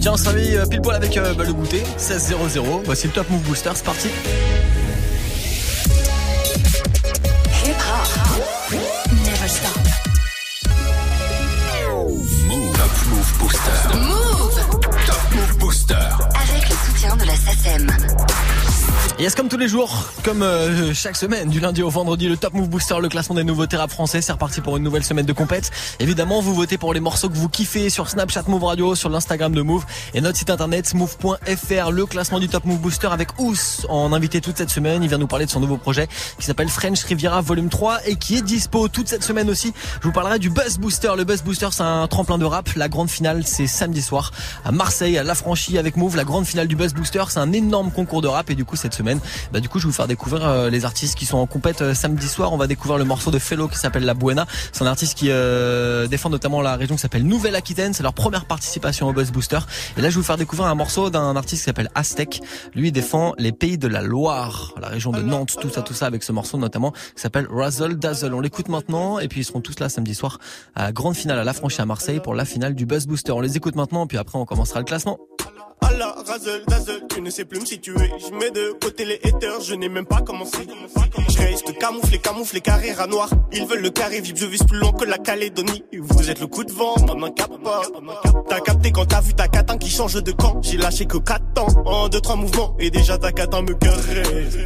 Tiens, on se réveille euh, pile poil avec euh, bah, le goûter. 16-0-0. Voici le Top Move Booster. C'est parti. Hip hop. Never stop. Move. Top Move Booster. Move. Top Move Booster. Avec le soutien de la SACEM. Yes, comme tous les jours, comme euh, chaque semaine, du lundi au vendredi, le Top Move Booster, le classement des nouveaux rap français, c'est reparti pour une nouvelle semaine de compète. Évidemment, vous votez pour les morceaux que vous kiffez sur Snapchat Move Radio, sur l'Instagram de Move et notre site internet move.fr, le classement du Top Move Booster avec Ous en invité toute cette semaine. Il vient nous parler de son nouveau projet qui s'appelle French Riviera Volume 3 et qui est dispo toute cette semaine aussi. Je vous parlerai du Buzz Booster. Le Buzz Booster, c'est un tremplin de rap. La grande finale, c'est samedi soir à Marseille, à La Franchie avec Move. La grande finale du Buzz Booster, c'est un énorme concours de rap et du coup, cette semaine, bah, du coup, je vais vous faire découvrir euh, les artistes qui sont en compète euh, samedi soir. On va découvrir le morceau de Fellow qui s'appelle La Buena. C'est un artiste qui euh, défend notamment la région qui s'appelle Nouvelle-Aquitaine. C'est leur première participation au Buzz Booster. Et là, je vais vous faire découvrir un morceau d'un artiste qui s'appelle Aztec. Lui, il défend les pays de la Loire, la région de Nantes, tout ça, tout ça, avec ce morceau notamment qui s'appelle Razzle Dazzle. On l'écoute maintenant et puis ils seront tous là samedi soir à la grande finale à La Franchie à Marseille pour la finale du Buzz Booster. On les écoute maintenant puis après on commencera le classement. Allah, razzle, dazzle, tu ne sais plus me situer. Je mets de côté les haters, je n'ai même pas commencé. Je reste camouflé, camouflé, carré à noir. Ils veulent le carré vip, je vise plus loin que la Calédonie. Vous êtes le coup de vent, capte pas. T'as capté quand t'as vu ta catin qui change de camp. J'ai lâché que 4 temps, en 2 trois mouvements. Et déjà ta catin me caresse.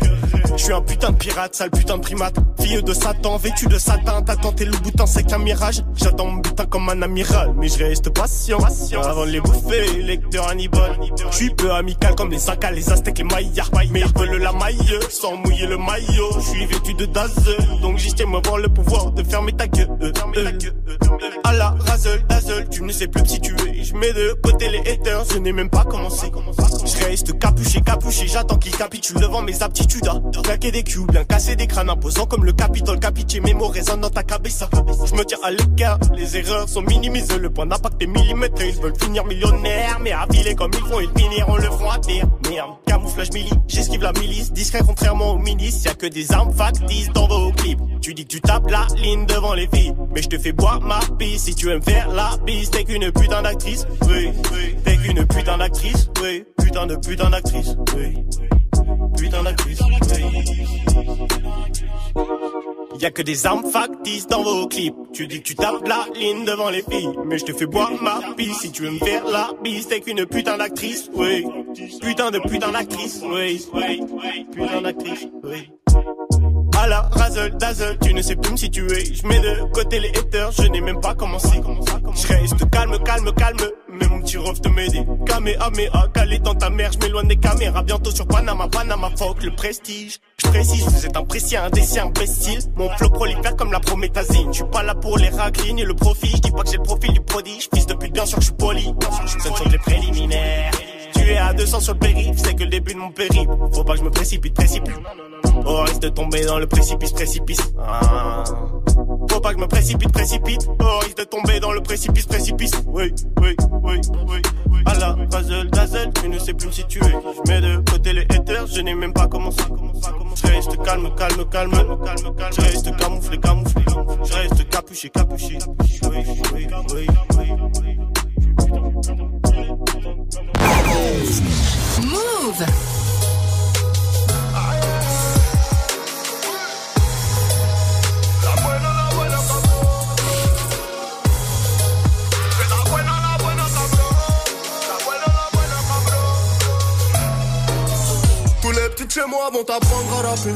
Je suis un putain de pirate, sale putain de primate. Fille de Satan, vêtu de satin. T'as tenté le bouton, c'est qu'un mirage. J'attends mon butin comme un amiral. Mais je reste patient, avant les bouffer. Lecteur Hannibal. Je suis peu amical comme les Incas, les Aztèques, les Mayas. Mais ils veulent la maille sans mouiller le maillot. Je suis vêtu de dazzle, donc j'estime avoir le pouvoir de fermer ta gueule. À la razzle, dazzle, tu ne sais plus me situer. Je mets de côté les haters, je n'ai même pas commencé. Je reste capuché, capuché, j'attends qu'ils capitulent devant mes aptitudes. Claquer des culs, bien casser des crânes, imposant comme le capitole, capitier, mes mots résonnent dans ta cabeza. Je me tiens à l'écart, les erreurs sont minimisées, le point d'impact est millimètre. Ils veulent finir millionnaires, mais affilés comme ils font, ils finiront le front à terre. Merde, camouflage milli, j'esquive la milice, discret contrairement aux ministres, y a que des armes factices dans vos clips. Tu dis que tu tapes la ligne devant les filles, mais je te fais boire ma pisse si tu aimes faire la bise. T'es qu'une putain d'actrice, oui, oui. T'es qu'une putain d'actrice, oui. Putain de putain d'actrice, oui. Putain d'actrice, oui. Y a que des armes factices dans vos clips. Tu dis que tu tapes la ligne devant les filles, mais je te fais boire ma pisse si tu veux me faire la bise. T'es qu'une putain d'actrice, oui. Putain de putain d'actrice, oui. Putain d'actrice, oui. À la razzle, dazzle, tu ne sais plus me situer. Je mets de côté les haters, je n'ai même pas commencé. Je reste calme, calme, calme, mais mon petit ref te m'aider. Kamehameha, calé dans ta mère, je m'éloigne des caméras. Bientôt sur Panama, Panama, fuck le prestige. Je précise, vous êtes imprécis, indécis, imbécile. Mon flow prolifère comme la prométhazine. Je suis pas là pour les raclines et le profit. Je dis pas que j'ai le profil du prodige. Fils de pute, bien sûr que je suis poli. Ce ne sont les préliminaires. Tu es à 200 sur le périph', c'est que le début de mon périple. Faut pas que je me précipite, précipite. Oh, risque de tomber dans le précipice, précipice. Ah. Faut pas que je me précipite, précipite. Oh, risque de tomber dans le précipice, précipice. Oui, oui, oui, oui. À la razzle, dazzle, tu ne sais plus me situer. Je mets de côté les haters, je n'ai même pas commencé. Je reste calme, calme, calme, calme, calme. Je reste camouflé, camouflé. Je reste capuché, capuché. Oui, oui, oui, oui. Tous les petits chez moi vont t'apprendre à rapper.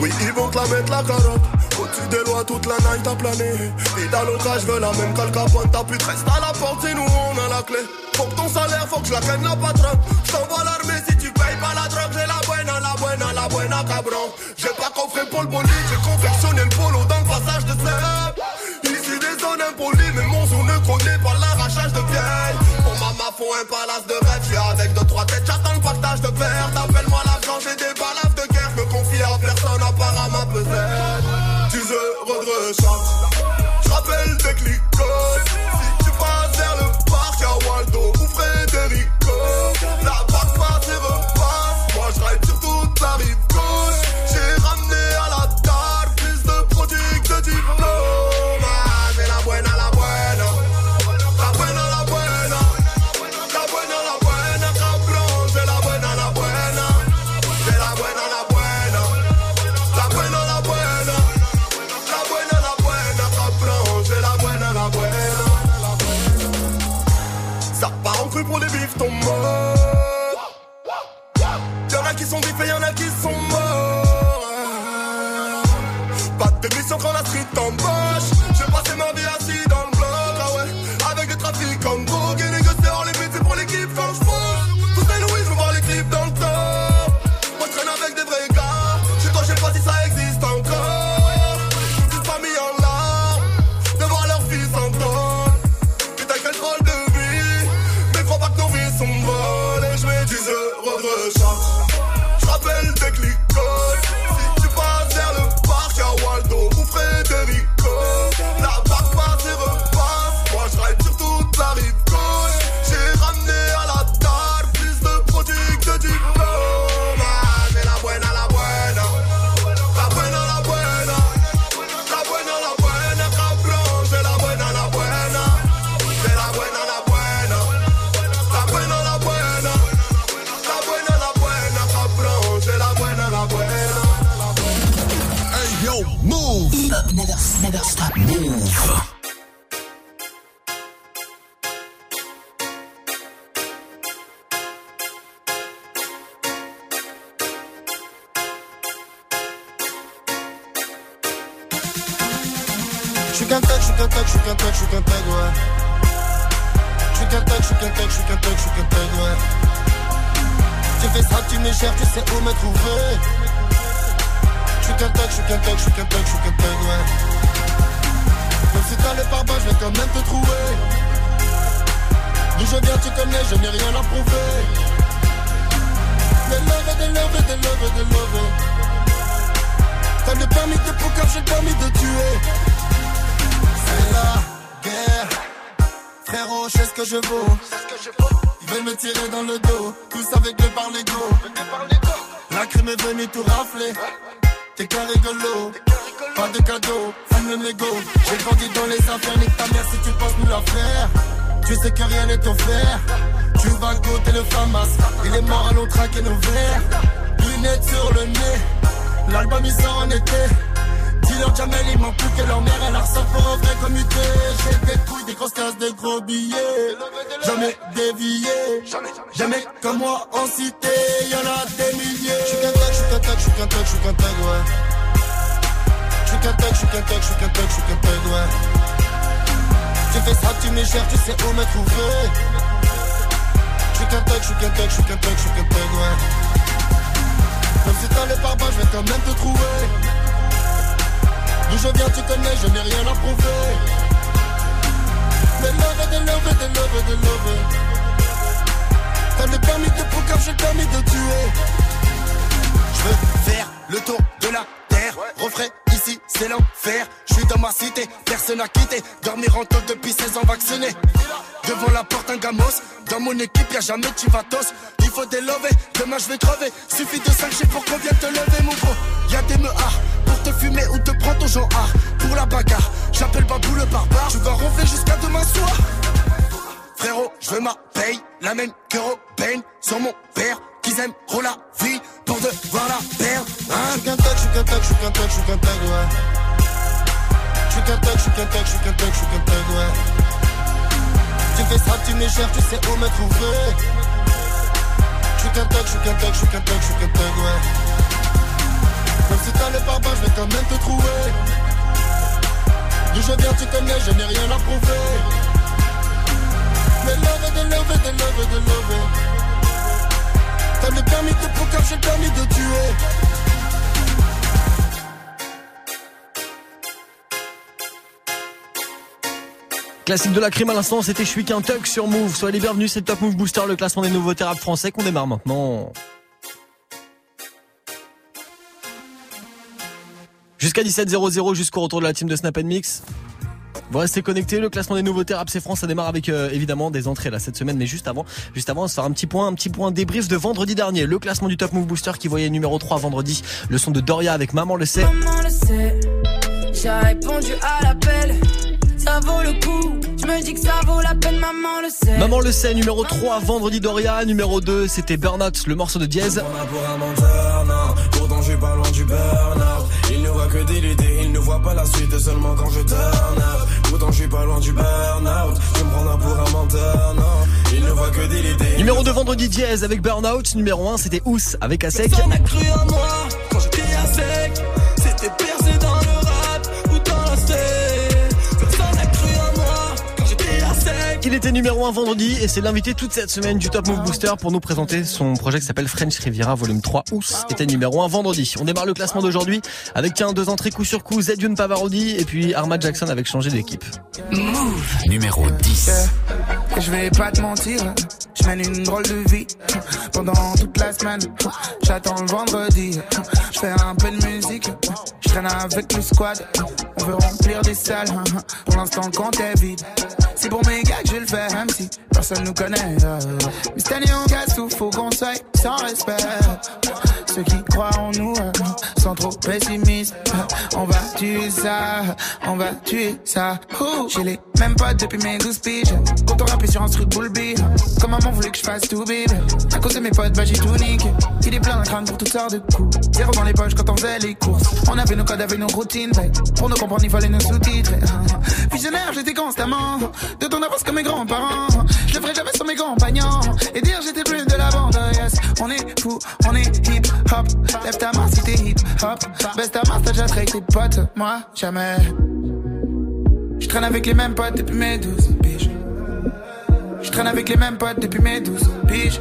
Oui, ils vont te la mettre la carotte. Au-dessus des lois, toute la night à planer. Et dans l'otage, je veux la même qu'Al Capone. T'as pu te rester à la porte, et nous on a la clé. Faut que ton salaire, faut que je la gagne la patronne. L'armée si tu payes pas la drogue. J'ai la buena, la buena, la buena, cabron. J'ai pas coffré pour le bolide, j'ai confectionné le polo dans le passage de slab. Ici des zones impolies, mais mon zone ne connaît pas l'arrachage de vieilles. Pour maman, faut un palace de rêve. J'suis avec deux, trois têtes, j'attends le partage de verre. T'appelles-moi l'argent, j'ai des balafres de guerre. Me confie à personne à part à ma pesette. Tu veux redressant. En été. Dis-leur Jamel, il manque plus que leur mère, elle ressort pour vrai commuté. J'ai des couilles, des grosses cases, des gros billets. Jamais dévié, jamais comme moi en cité, y'en a des milliers. J'suis qu'un tag, j'suis qu'un tag, j'suis qu'un tag, j'suis qu'un tag, ouais. J'suis qu'un tag, j'suis qu'un tag, j'suis qu'un tag, j'suis qu'un tag, ouais. Tu fais ça, tu tu sais où me trouver. J'suis qu'un tag, j'suis qu'un tag, j'suis qu'un tag, j'suis qu'un tag. Même si t'as le pare je vais quand même te trouver. D'où je viens, tu connais, je n'ai rien à prouver. Des love, des love, des love, des love. T'as le permis de poker, j'ai le permis de tuer. Je veux faire le tour de la Refrais ici, c'est l'enfer. Je suis dans ma cité, personne n'a quitté. Dormir en taule depuis 16 ans vacciné. Devant la porte, un gamos. Dans mon équipe, y'a jamais de chivatos. Il faut délover, demain je vais crever. Suffit de 5 pour qu'on vienne te lever, mon gros. Y'a des meurs pour te fumer ou te prendre ton genre Pour la bagarre, j'appelle Babou le barbare. Tu vas ronfler jusqu'à demain soir. Frérot, je veux ma paye, la même que Robin sur mon père. Qu'ils aiment trop la vie pour devoir la perdre. Hein? J'suis qu'un tag, j'suis qu'un tag, j'suis qu'un tag, j'suis qu'un tag, ouais. J'suis qu'un tag, j'suis qu'un tag, j'suis qu'un tag, j'suis qu'un tag, ouais. Tu fais ça, tu me cherches, tu sais où me trouver. J'suis qu'un tag, j'suis qu'un tag, j'suis qu'un tag, j'suis qu'un tag, ouais. Même si t'as le pare je vais quand même te trouver. D'où je viens, tu connais, je n'ai rien à prouver. Des love, des love, des love, des love. T'as permis de poker, j'ai permis de tuer. Classique de la crime à l'instant, c'était Je suis tuck sur Move. Soyez les bienvenus, c'est Top Move Booster, le classement des nouveaux thérapeutes français qu'on démarre maintenant. Jusqu'à 17.00 jusqu'au retour de la team de Snap Mix. Vous restez connectés, le classement des nouveaux rap c'est France, ça démarre avec euh, évidemment des entrées là cette semaine, mais juste avant, juste avant, on va se faire un petit point, un petit point débrief de vendredi dernier, le classement du Top Move Booster qui voyait numéro 3 vendredi, le son de Doria avec Maman le sait. Maman le sait, j'ai répondu à l'appel, ça vaut le coup. Je me dis que ça vaut la peine, maman le sait. Maman le sait, numéro 3, vendredi Doria, numéro 2, c'était Burnout, le morceau de Diez. Pourtant je suis pas loin du burn-out Il ne voit que des voit pas la suite seulement quand je turn up. Pourtant je suis pas loin du burn-out. Tu me prendras pour un menteur, non. Il ne voit que des idées Numéro 2 vendredi Diez avec Burnout, numéro 1 c'était Ous avec Asek. Personne n'a cru en moi quand j'étais à Il était numéro 1 vendredi et c'est l'invité toute cette semaine du Top Move Booster pour nous présenter son projet qui s'appelle French Riviera volume 3. Ous était numéro 1 vendredi. On démarre le classement d'aujourd'hui avec tiens deux entrées coup sur coup, Zedune Pavarodi et puis Armad Jackson avec changé d'équipe. Numéro 10. Et je vais pas te mentir, je mène une drôle de vie pendant toute la semaine. J'attends le vendredi, je fais un peu de musique, je traîne avec le squad. On veut remplir des salles, pour l'instant le compte est vide. C'est pour mes gars que je le fais, même si personne nous connaît. Mais cette année on casse faut qu'on soit sans respect. Ceux qui croient en nous euh, sont trop pessimistes. On va tuer ça, on va tuer ça. J'ai les mêmes potes depuis mes 12 piges. Quand on rappelle sur un truc bull beat. Comme maman voulait que je fasse tout bébé. À cause de mes potes, bah j'ai tout niqué. Il est plein d'un crâne pour toutes sortes de coups. Zéro dans les poches quand on faisait les courses. On avait nos codes, avait nos routines. Pour nous comprendre, il fallait nous sous-titres. Visionnaire, j'étais constamment. De ton avance comme mes grands-parents. Je le ferai jamais sur mes compagnons. Et dire j'étais plus de la bande. Yes, on est fou, on est hip hop. Lève ta main si t'es hip hop. Baisse ta main, t'as déjà traité tes potes. Moi, jamais. Je traîne avec les mêmes potes depuis mes 12 piges. Je traîne avec les mêmes potes depuis mes 12 piges.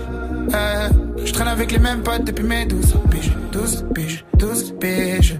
Euh, je traîne avec les mêmes potes depuis mes 12 piges. 12 piges, 12 piges.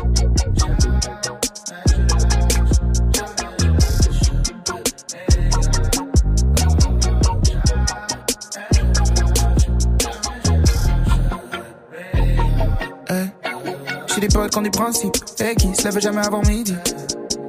J'ai des potes qui ont des principes et qui se lèvent jamais avant midi.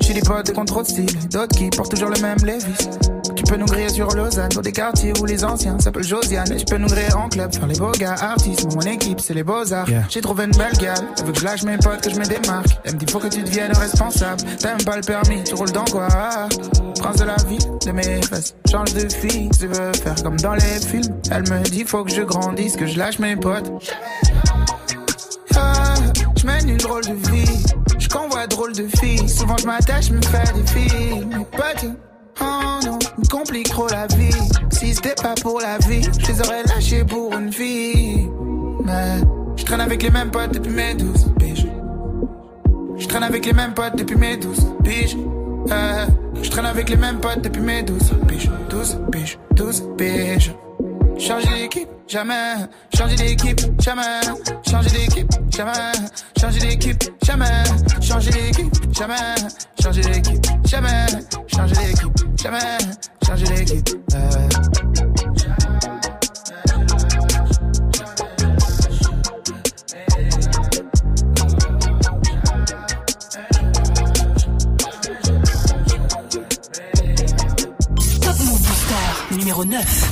J'ai des potes contrôle de style, d'autres qui portent toujours le même Levis. Tu peux nous griller sur Lausanne, dans des quartiers où les anciens s'appellent Josiane. Et tu peux nous griller en club, faire les beaux gars artistes. Mon équipe, c'est les beaux-arts. J'ai trouvé une belle gale, elle veut que je lâche mes potes, que je me démarque. Elle me dit faut que tu deviennes responsable. T'as même pas le permis, tu roules dans quoi? Prince de la vie, de mes fesses. Change de fille, tu veux faire comme dans les films. Elle me dit faut que je grandisse, que je lâche mes potes. Je mène une drôle de vie. Je convois drôle de filles. Souvent je m'attache, me fais des filles. Mes potes, oh non, me complique trop la vie. Si c'était pas pour la vie, je les aurais lâchés pour une fille. Mais je traîne avec les mêmes potes depuis mes 12 piges. Je traîne avec les mêmes potes depuis mes 12 piges. Euh, je traîne avec les mêmes potes depuis mes 12 piges. 12 piges, 12 piges. Changer d'équipe, jamais. Changer d'équipe, jamais. Changer d'équipe, jamais. Changer d'équipe, jamais. Changer d'équipe, jamais. Changer d'équipe, jamais. Changer d'équipe, jamais. Changer d'équipe. Euh. Numéro 9.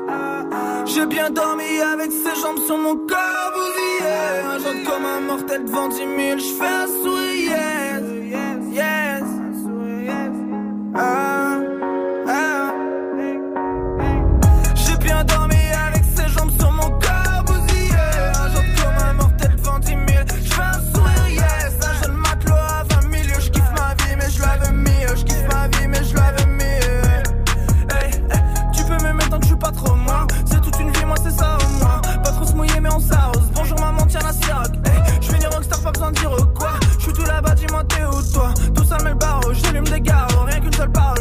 J'ai bien dormi avec ses jambes sur mon corps bousillé Un jour comme un mortel devant 10 000 Je fais un sourire. Yes, yes. Ah, ah. Dire quoi. Je suis tout là-bas, dis-moi t'es où toi? Tout ça met le barreau, j'allume des gares Rien qu'une seule parole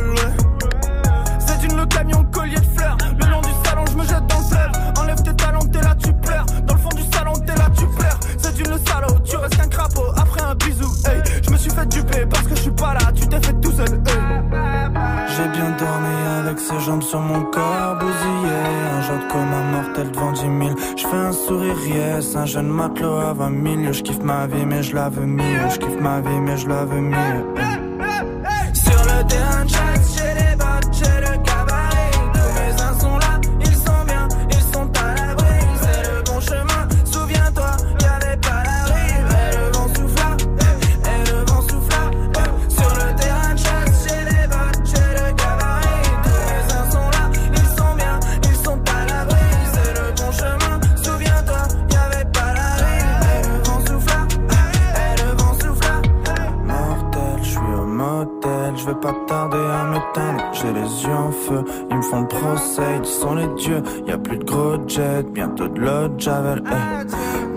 J'ai bien dormi avec ses jambes sur mon corps bousillé. Un genre comme un mortel devant 10 000 Je fais un sourire yes. Un jeune matelot à 20 000 Je kiffe ma vie mais je l'avais mis Je kiffe ma vie mais je l'avais mis Sur Bientôt de l'eau de javel hey.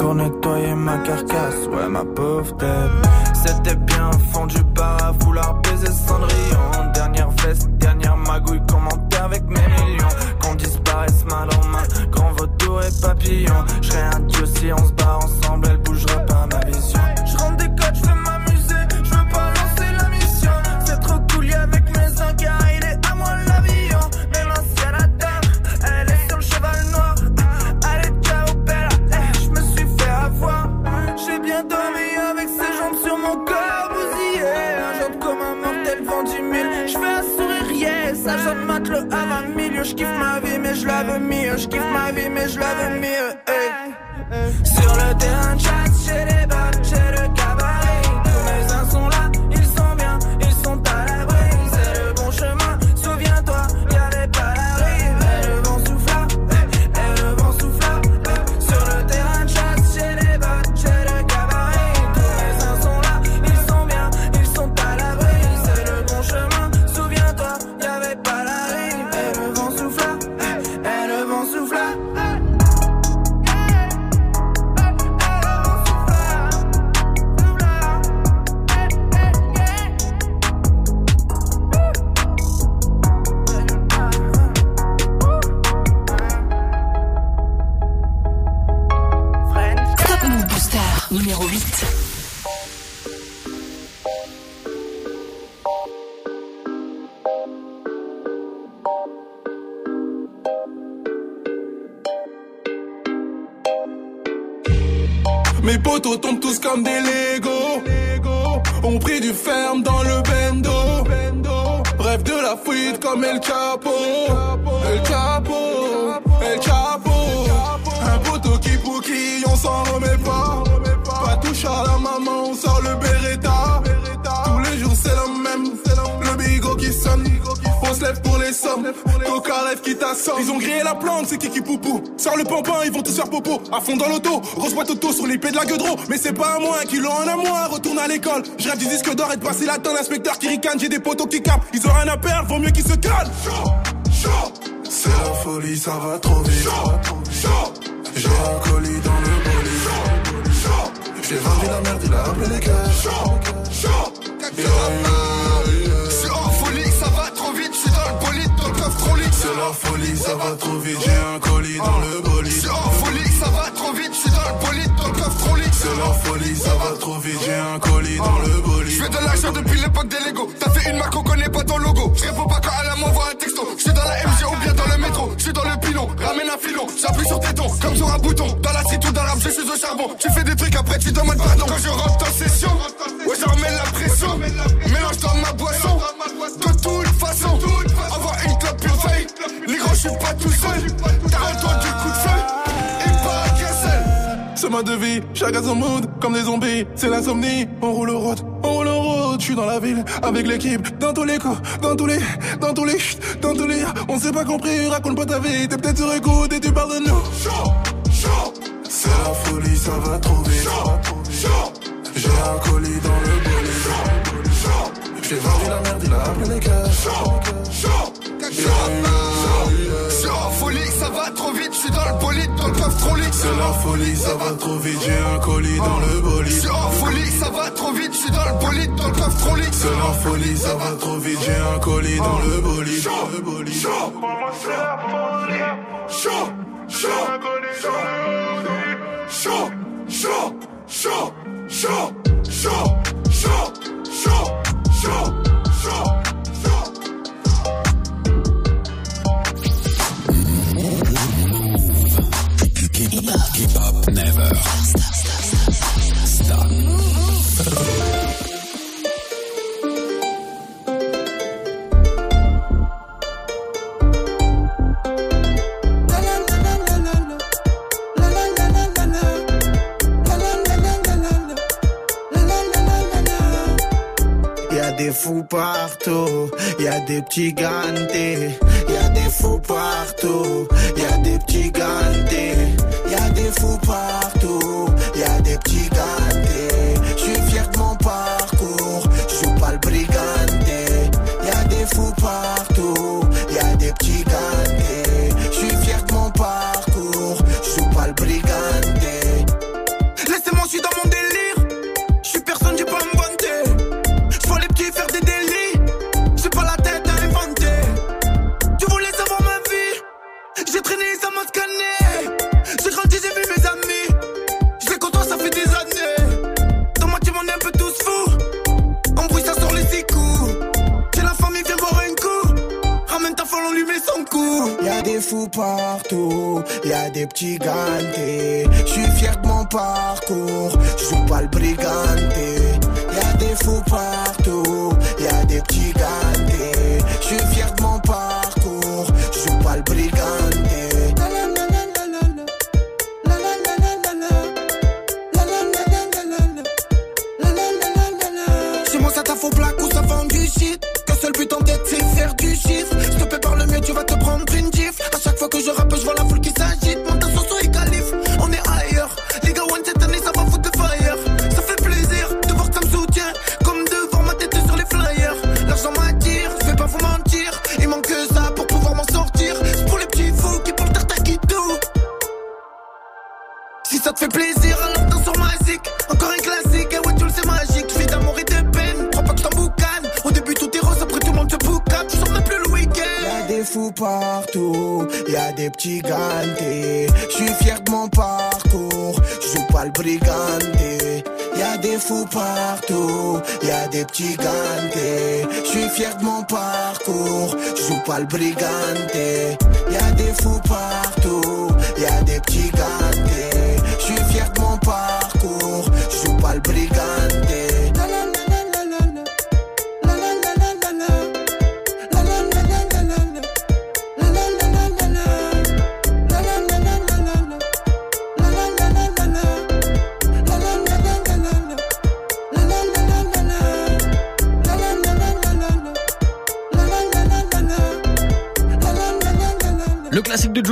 Popo. À fond dans l'auto, grosse boîte auto sur l'épée de la gueudreau. Mais c'est pas à moi, un kilo en à moi. Retourne à l'école. Je rêve du disque d'or et de passer la tonne. Inspecteur qui ricane, j'ai des potos qui capent. Ils ont rien à perdre, vaut mieux qu'ils se calment. C'est la folie, ça va trop vite. J'ai un colis dans le bolide. J'ai vendu la merde, il a appelé les gars. C'est en folie, ça va trop vite, je suis dans le bolide, dans le coffre trop lit. C'est la folie, ça va trop vite. J'ai un colis dans le bolide. C'est la folie, ça va trop vite. J'ai un colis dans le bolide. Je de l'argent depuis l'époque des Lego. T'as fait une marque, on connaît pas ton logo. Je réponds pas quand elle m'envoie un texto. Je suis dans la MG ou bien dans le métro. Je suis dans le pilon, ramène un filon. J'appuie sur tes tons, comme sur un bouton. Dans la ou dans l'arbre, je suis au charbon. Tu fais des trucs, après tu demandes pardon. Quand je rentre en session, ouais, j'en remets la pression. Mélange dans ma boisson. De toute façon, avoir une clope, une feuille. Les gros, je suis pas tout seul. C'est ma devise, chacun son mood, comme des zombies, c'est l'insomnie. On roule au road, on roule en road, je suis dans la ville, avec l'équipe, dans tous les coups, dans tous les, dans tous les, dans tous les, on s'est pas compris, raconte pas ta vie, t'es peut-être sur écoute et tu parles de nous. C'est la folie, ça va trop vite. J'ai un colis dans le bolide. J'ai vendu la merde, il a appelé les C'est en folie, ça va trop vite, je suis dans le bolide, dans le coffre trop lit. C'est la folie, ça va trop vite, j'ai un colis dans le bolide. C'est en folie, ça va trop vite, je suis dans le bolide, dans le coffre trop lit. C'est la folie, ça va trop vite, j'ai un colis dans le bolide. Le bolide. C'est la folie. Chaud, chaud, chaud, chaud, chaud, chaud, chaud, chaud, Hip hop, hip -hop never. Stop, stop, stop. stop. Y a des fous partout, y a des petits gantés des fous partout, y a des petits gantés, y a des fous partout, y a des petits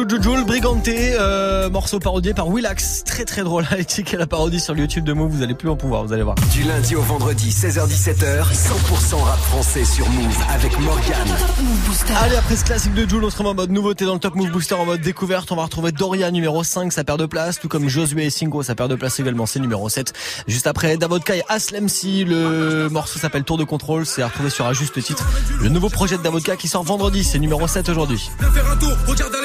Le Briganté, euh, morceau parodié par Willax. Très très drôle. Allez checker la parodie sur le YouTube de Move, vous allez plus en pouvoir, vous allez voir. Du lundi au vendredi, 16h-17h, 100% rap français sur Move avec Morgan. Allez, après ce classique de Jules, on se remet en mode nouveauté dans le Top Move Booster en mode découverte. On va retrouver Doria numéro 5, sa paire de place, tout comme Josué et Singo, sa paire de place également, c'est numéro 7. Juste après, Davodka et Aslem Si, le morceau s'appelle Tour de contrôle, c'est à retrouver sur un juste titre. Le nouveau projet de Davodka qui sort vendredi, c'est numéro 7 aujourd'hui.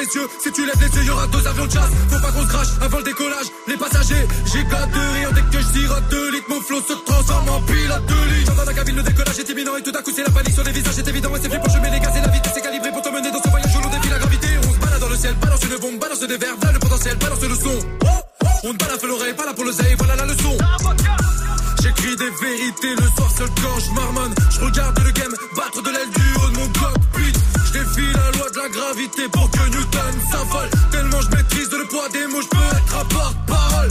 Si tu lèves les yeux, y'aura deux avions de chasse. Faut pas qu'on se crache avant le décollage. Les passagers, j'ai qu'à de rire dès que je sirote deux litres. Mon flot se transforme en pilote de ligne. J'entends la cabine, le décollage est imminent et tout à coup c'est la panique sur les visages. C'est évident et c'est pour je mets les gaz et la vitesse est calibrée pour te mener dans ce voyage où l'on défie la gravité. On se balade dans le ciel, balance une bombe, balance des verres, voilà le potentiel, balance le son. On ne balafre l'oreille, pas pour le voilà la leçon. J'écris des vérités le soir seul quand je marmonne. Je regarde le game battre de l'aile du haut de mon cockpit. Défie la loi de la gravité pour que Newton s'affole. Tellement je maîtrise le poids des mots, je peux être un porte-parole.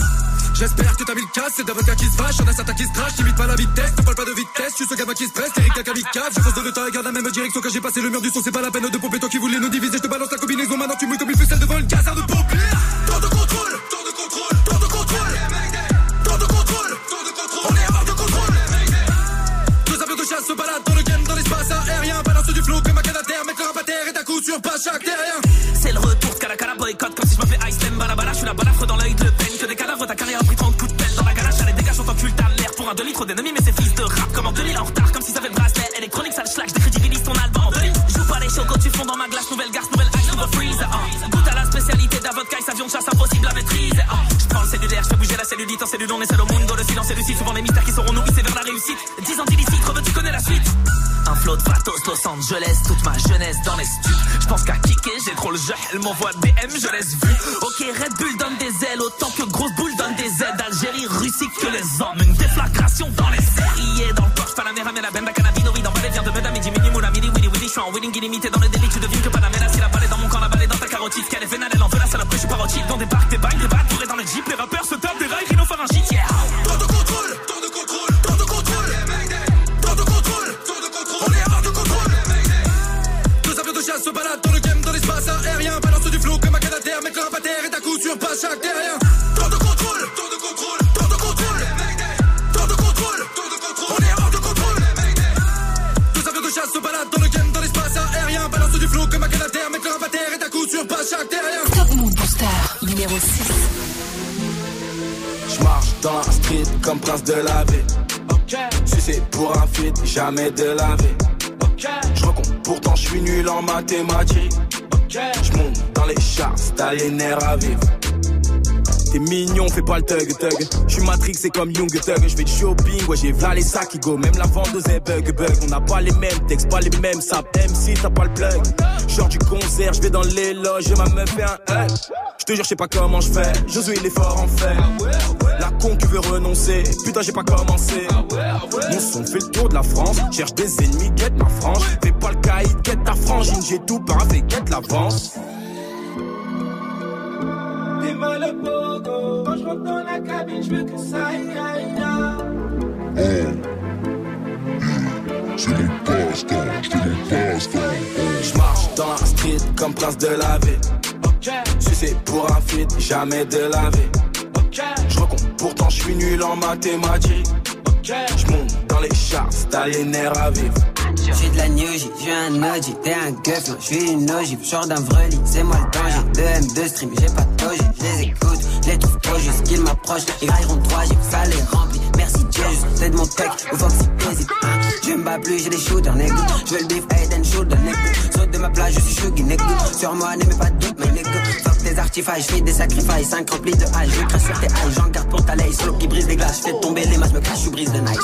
J'espère que t'as mis le casse, c'est d'avocat qui se vache, y'en a certains qui se crachent, t'imites pas la vitesse, ne parle pas de vitesse, tu ce gamin qui se presse, Eric la kamikaze, je fonce de temps et garde la même direction que j'ai passé le mur du son, c'est pas la peine de pomper toi qui voulais nous diviser, je te balance la combinaison, maintenant tu mouilles comme une ficelle devant une de pompiers. Sur pas chaque terrien. Je pense qu'à kicker, j'ai trop le jeu, elle m'envoie des M, je laisse vu. Jamais de la vie. Je recompte, pourtant je suis nul en mathématiques. Je monte dans les chars, t'as les nerfs à vivre. T'es mignon, fais pas le thug thug. J'suis Matrix, c'est comme Young Thug. J'fais du shopping, ouais, j'ai v'là les sacs qui go. Même la vendeuse est bug bug. On n'a pas les mêmes textes, pas les mêmes saps. MC, t'as pas le plug. Genre du concert, j'vais dans les loges, ma meuf fait un hug. J'te jure, j'sais pas comment j'fais. Josué, il est fort en fait. La con qui veut renoncer. Putain, j'ai pas commencé. Mon son fait le tour de la France. Cherche des ennemis, quête ma frange. Fais pas le caïd, quête ta frangine. J'ai tout paraffé, quête l'avance. T'es mal au pogo. Quand je rentre dans la cabine, je veux que ça aille, aille, aille. C'est mon passe-temps, c'est mon passe-temps. Je marche dans la street comme prince de la ville. Si c'est pour un feat, jamais de la vie. Je recompte, pourtant je suis nul en mathématiques. Je monte dans les chars, t'as les nerfs à vivre. J'suis de la New J, j'suis un OG, t'es un gueuf, non, j'suis une ogive, genre d'un vreli, c'est moi le danger. De M2 stream, j'ai pas de doji, je les écoute, je les trouve trop juste qu'ils m'approchent, ils grailleront trois gifs, ça les remplit. Merci Dieu, c'est de mon tech, Foxy hésite, hein. Je me bats plus, j'ai des shooters, nègre. Je veux le beef, head and shoulder, nègre. Saute de ma place, là, je suis chuggy, nigga. Sur moi, n'aimez pas de doute, mais nigga. Artifices, je fais des sacrifices, 5 remplis de hache. Je crache sur tes haches, j'en garde pour ta laisse. Solo qui brise des glaces, je fais tomber les masses, me cache, je brise de nice.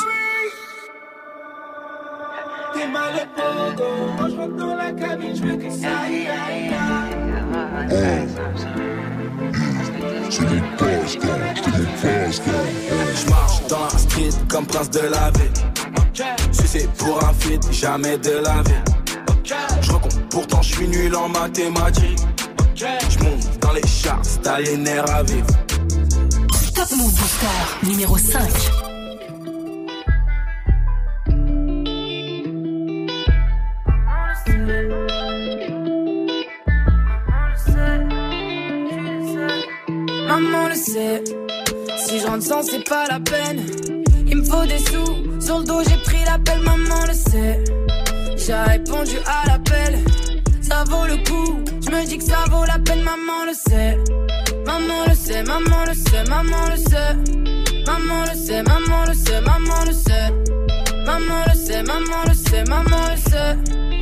T'es mal moi je rentre dans la cabine, je veux que ça aille, aïe, Je marche dans la street comme prince de la ville. C'est pour un feat, jamais de la vie. Je recompte, pourtant je suis nul en mathématiques. Je monte dans les charts, t'as les nerfs à vivre. Top Move Booster numéro 5. Maman le sait, si je rentre sans c'est pas la peine. Il me faut des sous, sur le dos j'ai pris l'appel, maman le sait. J'ai répondu à l'appel, ça vaut le coup. Je me dis que ça vaut la peine, maman le sait. Maman le sait, maman le sait, maman le sait. Maman le sait, maman le sait, maman le sait. Maman le sait, maman le sait, maman le sait.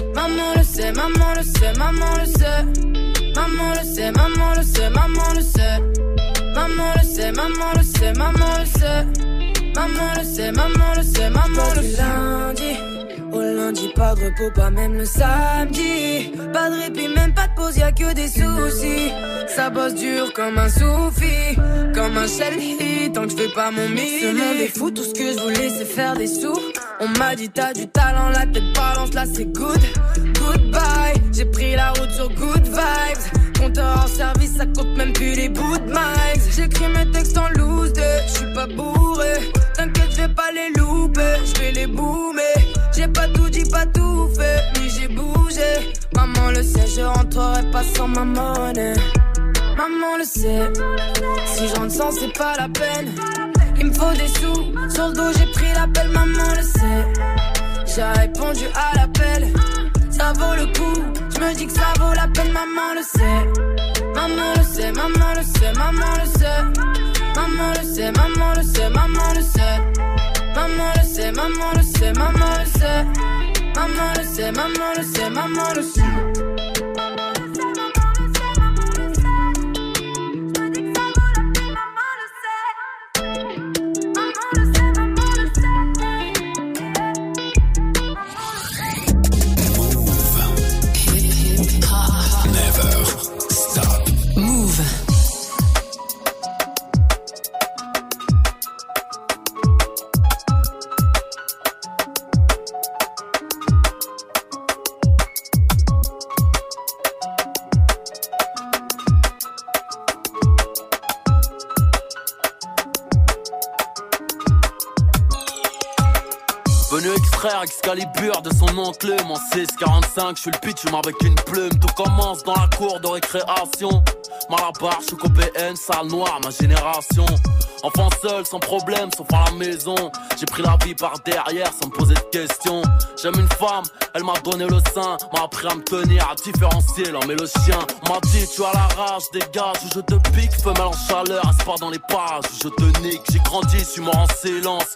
Maman le sait, maman le sait, maman le sait. Maman le sait, maman le sait, maman le sait. Maman le sait, maman le sait, maman le sait. Maman le sait, maman le sait, maman le sait. lundi lundi, pas de repos, pas même le samedi. Pas de répit, même pas de pause, y a que des soucis. Ça bosse dur comme un soufi, comme un Shelly, tant que je fais pas mon midi. Ce monde est fou, tout ce que je voulais c'est faire des sous. On m'a dit t'as du talent, la tête balance, là c'est good. Goodbye, j'ai pris la route sur good vibes. Compteur en service, ça compte même plus les bouts de. J'écris mes textes en loose je suis pas bourré. T'inquiète, je vais pas les louper, je vais les boomer. Pas tout dit, pas tout fait, mais j'ai bougé. Maman le sait, je rentrerai pas sans ma monnaie. Maman le sait, si je rentre sans, c'est pas la peine. Il me faut des sous, sur le dos j'ai pris l'appel, maman le sait. J'ai répondu à l'appel, ça vaut le coup. Je me dis que ça vaut la peine, maman le sait. Maman le sait, maman le sait, maman le sait. Maman le sait, maman le sait, maman le sait. Maman le sait, maman le sait, maman le sait. Maman le sait, maman le sait, maman le sait. Excalibur de son oncle Mon 645, je suis le pitch, je avec une plume. Tout commence dans la cour de récréation. Malabar, je suis salle noire, ma génération. Enfant seul, sans problème, sauf à la maison. J'ai pris la vie par derrière sans me poser de questions. J'aime une femme, elle m'a donné le sein M'a appris à me tenir, à différencier l'homme et le chien. M'a dit tu as la rage, dégage je te pique. Femelle en chaleur, espoir dans les parages où je te nique. J'ai grandi, suis mort en silence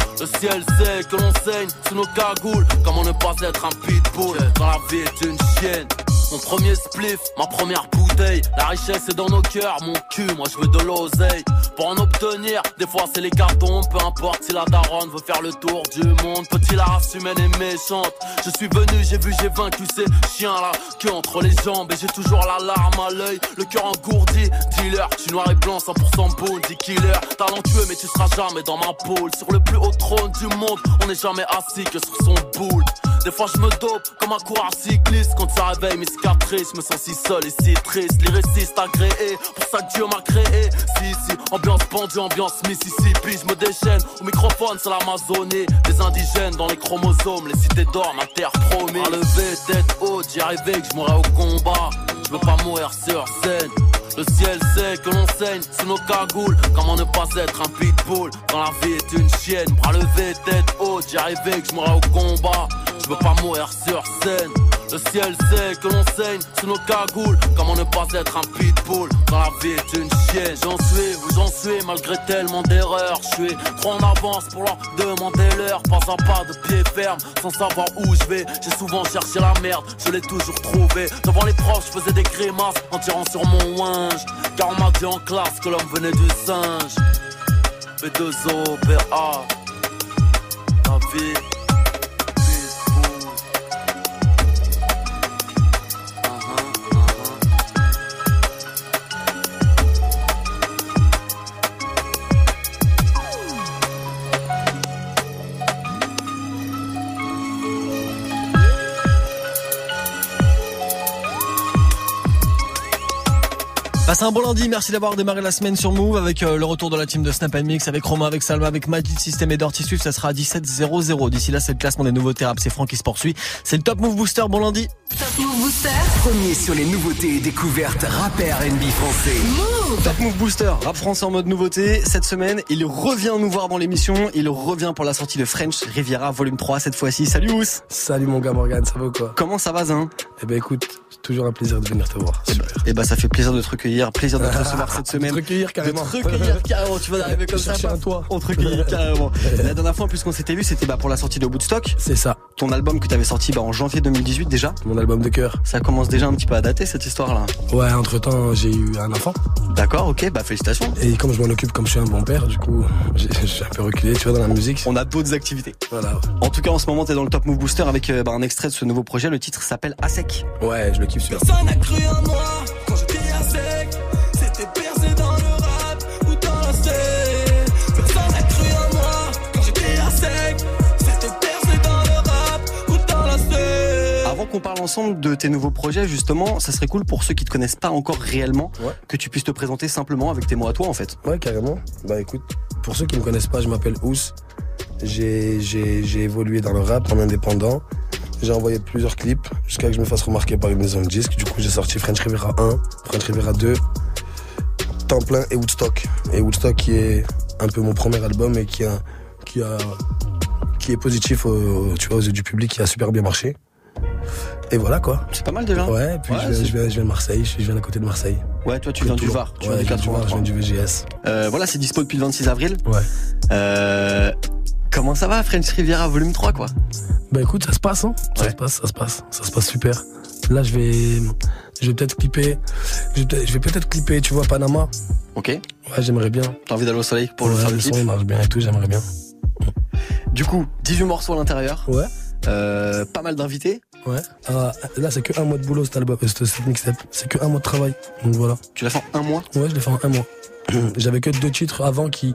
Le ciel sait que l'on saigne sous nos cagoules. Comment ne pas être un pitbull Quand la vie est une chienne? Mon premier spliff, ma première bouteille. La richesse est dans nos cœurs, mon cul, moi je veux de l'oseille. Pour en obtenir, des fois c'est les cartons. Peu importe si la daronne veut faire le tour du monde. Petit, la race humaine est méchante? Je suis venu, j'ai vu, j'ai vaincu ces chiens là. Que entre les jambes et j'ai toujours la larme à l'œil. Le cœur engourdi, dealer. Suis noir et blanc, 100% bounty killer. Talentueux, mais tu seras jamais dans ma poule. Sur le plus haut trône du monde, on n'est jamais assis que sur son boule. Des fois je me dope comme un coureur cycliste. Quand ça réveille mes cicatrices, je me sens si seul et si triste. Lyriciste agréé, pour ça que Dieu m'a créé. Si si, ambiance pendue, ambiance Mississippi. Je me déchaîne, au microphone c'est l'Amazonie. Les indigènes dans les chromosomes, les cités d'or, ma terre promise. À lever tête haute, j'y arrivais que je mourrais au combat. Je veux pas mourir sur scène le ciel sait que l'on saigne sous nos cagoules. Comment ne pas être un pitbull quand la vie est une chienne? Bras levé, tête haute, j'y arrivais que je mourrais au combat. Je veux pas mourir sur scène. Le ciel sait que l'on saigne sous nos cagoules. Comment ne pas être un pitbull quand la vie est une chienne? J'en suis où j'en suis malgré tellement d'erreurs. Je suis trop en avance pour leur demander l'heure. Pas à pas de pied ferme sans savoir où je vais. J'ai souvent cherché la merde, je l'ai toujours trouvé. Devant les proches, je faisais des grimaces en tirant sur mon winge. Car on m'a dit en classe que l'homme venait du singe. B2O, BA. La vie. Passez un bon lundi, merci d'avoir démarré la semaine sur Move avec euh, le retour de la team de Snap Mix, avec Romain, avec Salma, avec Magic System et Dirty Swift, ça sera à 17.00. D'ici là, c'est le classement des nouveaux thérapes, c'est Franck qui se poursuit. C'est le Top Move Booster, bon lundi. Top Move Booster. Premier sur les nouveautés et découvertes rappeurs NB français. Move. Top Move Booster, rap français en mode nouveauté. Cette semaine, il revient nous voir dans l'émission. Il revient pour la sortie de French Riviera volume 3 cette fois-ci. Salut Ous Salut mon gars Morgan, ça va ou quoi? Comment ça va Zin? Eh ben écoute, c'est toujours un plaisir de venir te voir. Et bah, eh ben, ça fait plaisir de te recueillir, plaisir de te recevoir cette semaine. De te recueillir carrément. De te recueillir carrément, tu vas arriver comme ça. Un toit. On te recueille carrément. La dernière fois, puisqu'on s'était vu, c'était bah, pour la sortie de Woodstock. C'est ça. Ton album que tu avais sorti bah, en janvier 2018 déjà. Mon album de cœur. Ça commence déjà un petit peu à dater cette histoire-là. Ouais, entre temps, j'ai eu un enfant. D'accord, ok, bah félicitations. Et comme je m'en occupe comme je suis un bon père, du coup, j'ai un peu reculé, tu vois, dans la musique. On a d'autres activités. Voilà. En tout cas, en ce moment, t'es dans le Top Move Booster avec euh, bah, un extrait de ce nouveau projet. Le titre s'appelle ASEC. Ouais, je le kiffe celui-là. Personne n'a cru en moi Avant qu'on parle ensemble de tes nouveaux projets, justement, ça serait cool pour ceux qui te connaissent pas encore réellement Ouais. que tu puisses te présenter simplement avec tes mots à toi, en fait. Ouais, carrément. Bah écoute, pour ceux qui me connaissent pas, je m'appelle Ous. J'ai, évolué dans le rap en indépendant. J'ai envoyé plusieurs clips jusqu'à que je me fasse remarquer par une maison de disques. Du coup, j'ai sorti French Riviera 1, French Riviera 2, Temps plein et Woodstock. Et Woodstock qui est un peu mon premier album et qui a, qui a, qui est positif au- tu vois, aux yeux du public, qui a super bien marché. Et voilà quoi. C'est pas mal déjà. Ouais, puis Ouais, je, viens, je, viens, de Marseille, je viens d'à côté de Marseille. Ouais, toi, tu viens du Var. Tu Ouais, viens du Var, je 83. viens du VGS. Euh, voilà, c'est dispo depuis le 26 avril. Ouais. Euh, comment ça va, French Riviera volume 3, quoi? Bah écoute, ça se passe, hein. Ça Ouais. se passe, ça se passe, ça se passe super. Là, je vais, je vais peut-être clipper, je vais peut-être- clipper, tu vois, Panama. Ok. Ouais, j'aimerais bien. T'as envie d'aller au soleil pour le faire le le son il marche bien et tout, j'aimerais bien. Du coup, 18 morceaux à l'intérieur. Ouais. Euh, pas mal d'invités. Ouais. Ah, là, c'est que un mois de boulot cet album, euh, ce ce mixtape. C'est que un mois de travail. Donc voilà. Tu l'as fait en un mois? Ouais, je l'ai fait en un mois. J'avais que deux titres avant qui,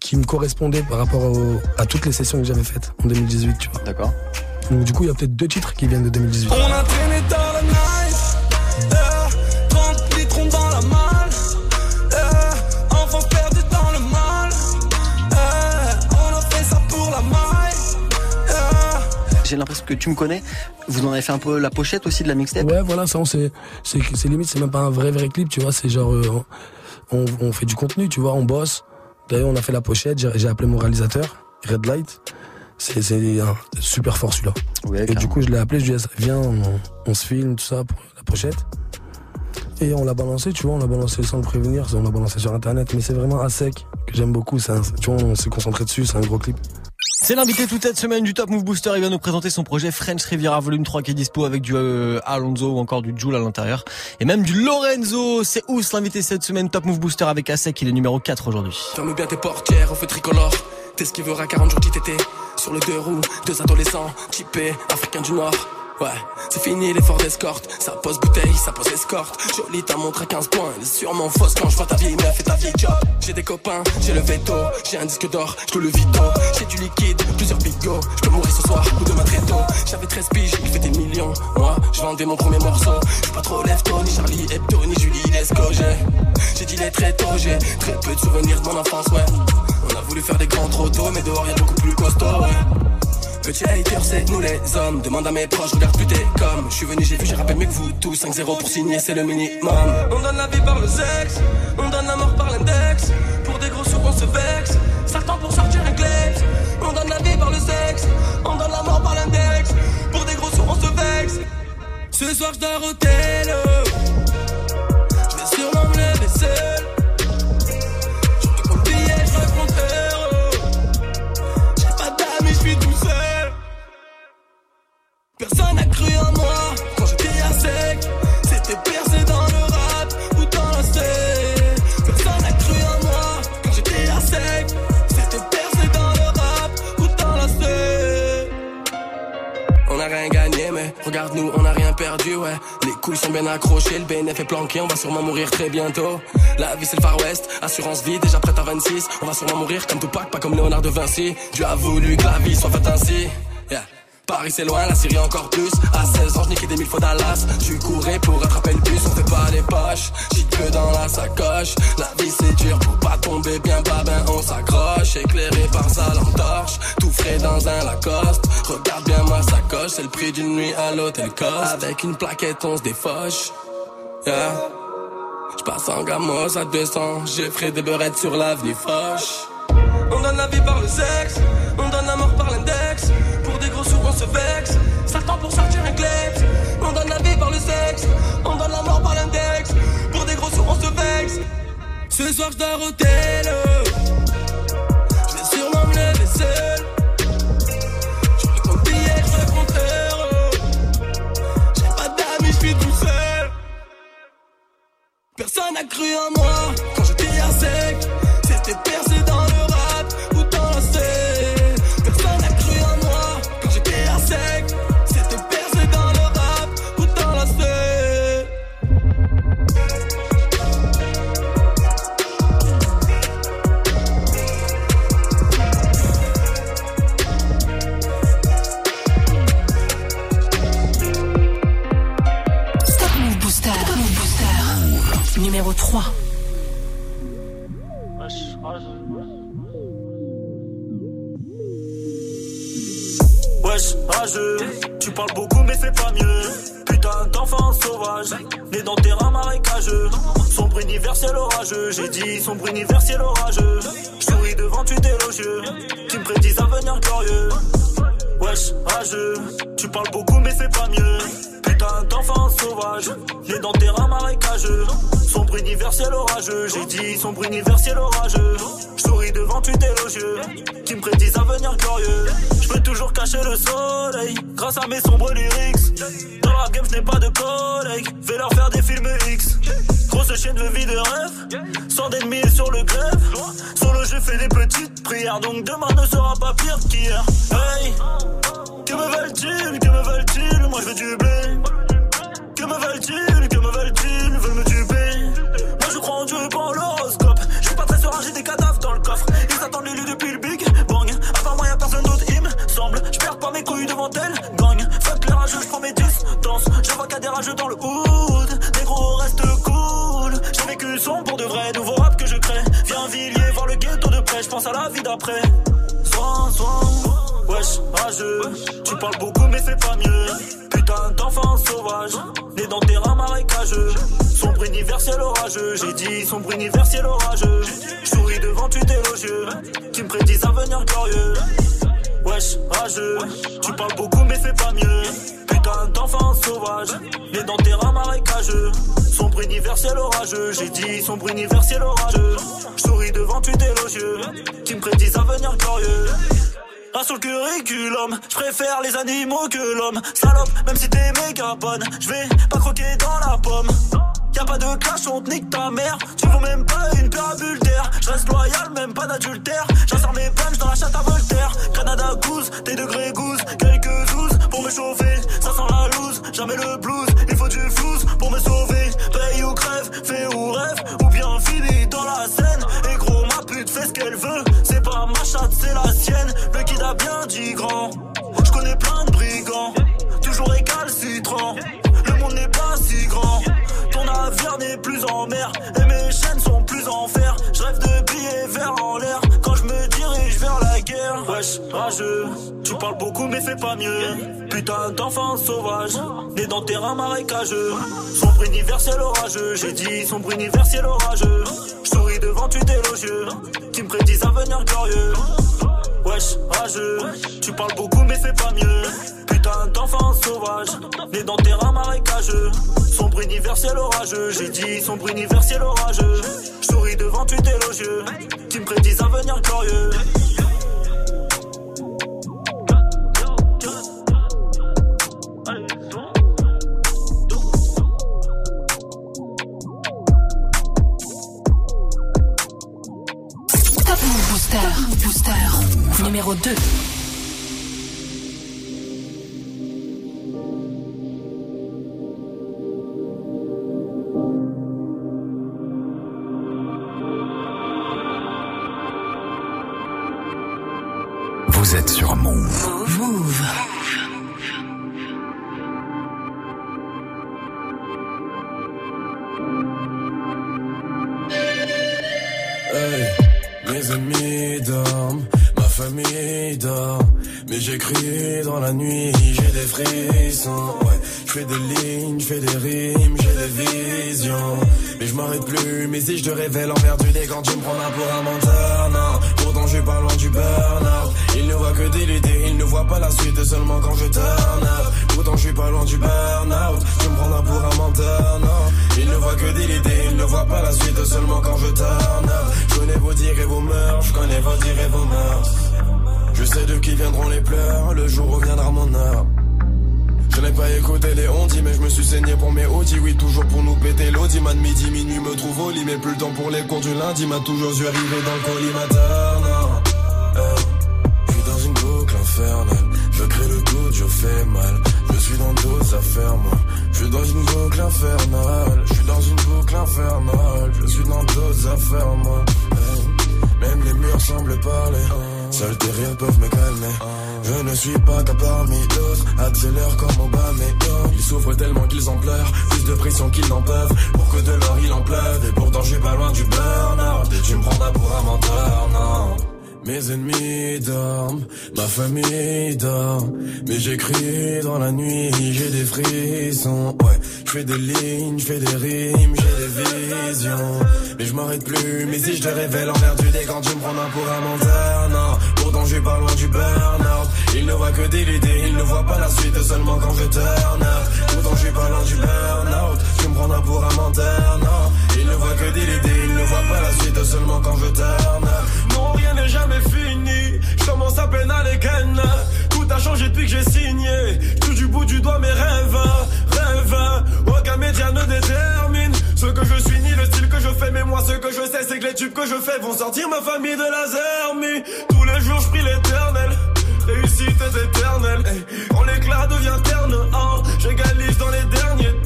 qui me correspondaient par rapport au- à toutes les sessions que j'avais faites en 2018, tu vois. D'accord. Donc du coup, il y a peut-être deux titres qui viennent de 2018. On a traîné J'ai l'impression que tu me connais. Vous en avez fait un peu la pochette aussi de la mixtape? Ouais, voilà, ça, on sait, c'est, c'est limite, c'est même pas un vrai, vrai clip, tu vois, c'est genre, euh, on, on fait du contenu, tu vois, on bosse. D'ailleurs, on a fait la pochette, j'ai, j'ai appelé mon réalisateur, Red Light. C'est c'est un super fort celui-là. Ouais, et du coup, je l'ai appelé, je lui ai dit, viens, on, on se filme, tout ça, pour la pochette. Et on l'a balancé, tu vois, on l'a balancé sans le prévenir, on l'a balancé sur internet, mais c'est vraiment à sec que j'aime beaucoup. c'est un- tu vois, on s'est concentré dessus, c'est un gros clip. C'est l'invité toute cette semaine du Top Move Booster. Il va nous présenter son projet French Riviera Volume 3 qui est dispo avec du euh, Alonso ou encore du Joule à l'intérieur. Et même du Lorenzo. C'est Ous l'invité cette semaine Top Move Booster avec Asek. Il est numéro 4 aujourd'hui. Ferme bien tes portières au feu tricolore. T'esquiveras à 40 jours t'étais Sur le deux roues, deux adolescents, typés, africains du Nord. Ouais, c'est fini l'effort d'escorte. Ça pose bouteille, ça pose escorte. Jolie ta montre à 15 points. Elle est sûrement fausse quand je vois ta vieille meuf et ta vieille job. J'ai des copains, j'ai le veto. J'ai un disque d'or, je le vito. J'ai du liquide, plusieurs bigots. Je peux mourir ce soir ou demain très tôt. J'avais 13 piges, il fait des millions. Moi, je vendais mon premier morceau. Je pas trop lève-tôt, ni Charlie Hebdo, ni Julie. J'ai, j'ai dit les très tôt, j'ai très peu de souvenirs de mon enfance, ouais. On a voulu faire des grands trop tôt, mais dehors y'a beaucoup plus costaud, ouais. Petit hater, c'est nous les hommes. Demande à mes proches, regarde plus t'es comme. Je suis venu, j'ai vu, j'ai rappelé mieux que vous tous. 5-0 pour signer, c'est le minimum. On donne la vie par le sexe, on donne la mort par l'index. Pour des gros sous, on se vexe. Certains pour sortir un kleps. On donne la vie par le sexe, on donne la mort par l'index. Pour des gros sous, on se vexe. Ce soir, je dors au sûrement me lever seul. Regarde-nous, on a rien perdu, ouais. Les couilles sont bien accrochées, le BNF est planqué, on va sûrement mourir très bientôt. La vie c'est le Far West, assurance vie, déjà prête à 26. On va sûrement mourir comme Tupac, pas comme Léonard de Vinci. Dieu a voulu que la vie soit faite ainsi. Paris c'est loin, la Syrie encore plus. À 16 ans, je des mille fois Dallas. Je courais pour rattraper le bus, on fait pas les poches. J'y que dans la sacoche. La vie c'est dur pour pas tomber bien bas, ben on s'accroche. Éclairé par sa lampe torche, tout frais dans un Lacoste. Regarde bien ma sacoche, c'est le prix d'une nuit à l'hôtel Coste. Avec une plaquette, on se défoche. Je passe en gamos à 200, j'ai frais des beurrettes sur l'avenue Foch. On donne la vie par le sexe, on donne la On donne la vie par le sexe, on donne la mort par l'index. Pour des gros sous, on se vexe. Ce soir, je dors au tel. Vie d'après. Soin, soin. Wesh, rageux, tu parles beaucoup mais c'est pas mieux. Putain d'enfant sauvage, né dans terrain marécageux. Sombre universel orageux, j'ai dit sombre universel orageux. Je souris devant tu d'élogieux, qui me prédisent un avenir glorieux. Wesh, rageux, tu parles beaucoup mais fais pas mieux. Putain d'enfant sauvage, né dans terrain marécageux. Sombre universel orageux, j'ai dit sombre universel orageux. Je souris devant tu élogieux, qui me prédisent un avenir glorieux. Un sur le curriculum, je préfère les animaux que l'homme. Salope, même si t'es méga bonne, je vais pas croquer dans la pomme. Y'a pas de clash, on te nique ta mère. Tu vaux même pas une bulle d'air. Je reste loyal, même pas d'adultère. J'insère mes punches dans la chatte à Voltaire. Canada goose, des degrés goose. Quelques douze pour me chauffer. Ça sent la loose, jamais le blues. Il faut du flouze pour me sauver. Paye ou crève, fais ou rêve. Ou bien fini dans la scène. Et gros, ma pute fait ce qu'elle veut. C'est pas ma chatte, c'est la sienne. Le kid a bien dit grand. Je connais plein de brigands. Toujours récalcitrant. Le monde n'est pas si grand. Ton navire n'est plus en mer et mes chaînes sont plus en fer. Je rêve de billets verts en l'air Wesh, rageux, tu parles beaucoup mais fais pas mieux. Putain d'enfant sauvage, né dans terrain marécageux. Sombre universel orageux, j'ai dit sombre universel orageux. Souris devant tu élogieux, qui me prédisent un avenir glorieux. Wesh, rageux, tu parles beaucoup mais fais pas mieux. Putain d'enfant sauvage, né dans terrain marécageux. Sombre universel orageux, j'ai dit sombre universel orageux. Souris devant tu élogieux, qui me prédisent un avenir glorieux. 2. Révèle en perdu des quand tu me prends pour un menteur, non. Pourtant je suis pas loin du burn-out. Il ne voit que idées, il ne voit pas la suite seulement quand je turn. Pourtant je suis pas loin du burn-out. Tu me prendras pour un menteur, non. Il ne voit que idées, il ne voit pas la suite seulement quand je turn. Je connais vos dires et vos mœurs, je connais vos dires et vos mœurs. Je sais de qui viendront les pleurs, le jour reviendra mon heure. N'ai pas écouté les ondis, mais je me suis saigné pour mes audis. Oui, toujours pour nous péter l'audi. Man, midi, minuit me trouve au lit, mais plus le temps pour les cours du lundi. M'a toujours vu arriver dans le collimateur, Mes ennemis dorment, ma famille dort. Mais j'écris dans la nuit, j'ai des frissons. Ouais, je fais des lignes, je fais des rimes, j'ai des visions. Mais je m'arrête plus, mais si je te révèle en perdu des quand tu me prends pour un menteur, non. Pourtant je pas loin du burn-out. Il ne voit que des idées, il ne voit pas la suite seulement quand je turn up. Pourtant je pas loin du burn-out. Prendras pour un menteur, non. Il ne voit que des idées, il ne voit pas la suite seulement quand je turn up. Non, rien n'est jamais fini. Je commence à peine à les. Tout a changé depuis que j'ai signé. Tout du bout du doigt mes rêves, rêves. Aucun média ne détermine ce que je suis ni le style que je fais. Mais moi, ce que je sais, c'est que les tubes que je fais vont sortir ma famille de la zermie. Tous les jours, je prie l'éternel. Réussite éternelle. Hey, quand l'éclat devient terne, hein, j'égalise dans les derniers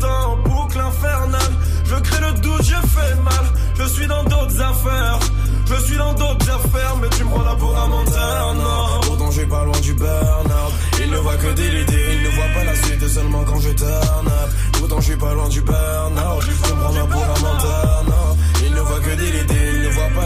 Je crée le doute, je fais mal. Je suis dans d'autres affaires. Je suis dans d'autres affaires, mais tu me prends là pour un menteur, non. Pourtant, je suis pas loin du burn-out. Il ne voit que des idées, il ne voit pas la suite seulement quand je turn up. Pourtant, je suis pas loin du burn-out. Tu me prends là pour un menteur, non. Il ne voit que des idées,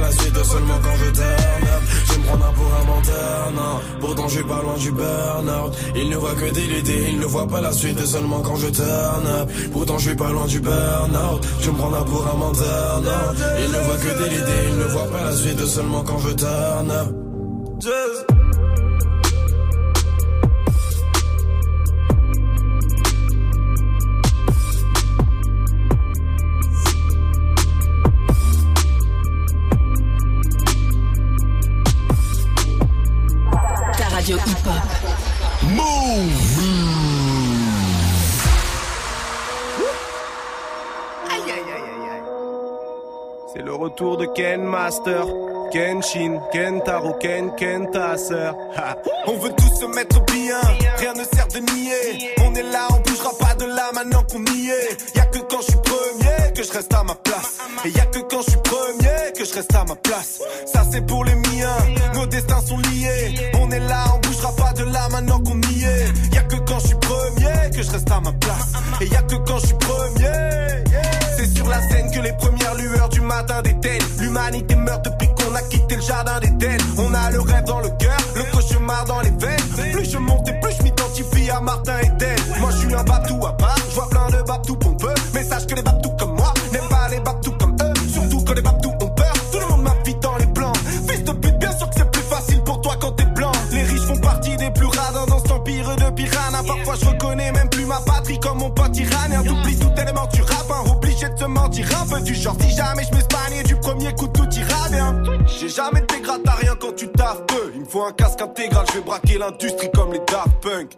la suite seulement quand je turn up. Je me prends là pour un menteur, non. Pourtant, je suis pas loin du burn-out. Il ne voit que des idées, il ne voit pas la suite seulement quand je turn up. Pourtant, je suis pas loin du burn-out. Tu me prends là pour un menteur, non. Il ne voit que des idées, il ne voit pas la suite seulement quand je turn up. Just C'est le retour de Ken Master. Kenshin, Kentaro, Ken, Kenta, sœur. Ha. On veut tous se mettre bien, rien ne sert de nier. On est là, on bougera pas de là maintenant qu'on y est. Y a que quand je suis je reste à ma place. Et y a que quand je suis premier que je reste à ma place. Ça c'est pour les miens, nos destins sont liés. On est là, on bougera pas de là maintenant qu'on y est. Y a que quand je suis premier que je reste à ma place. Et y a que quand je suis premier. C'est sur la scène que les premières lueurs du matin déteignent. L'humanité meurt depuis qu'on a quitté le jardin d'Éden. On a le rêve dans le cœur, le cauchemar dans les veines. Plus je monte et plus je m'identifie à Martin Eden. Moi je suis un babtou à part, je vois plein de babtou pompeux. Mais sache que les babtous du genre. Si jamais je m'espagnais du premier coup, tout ira bien. J'ai jamais gratte à rien quand tu taffes peu. Il me faut un casque intégral, je vais braquer l'industrie comme les Daft Punk.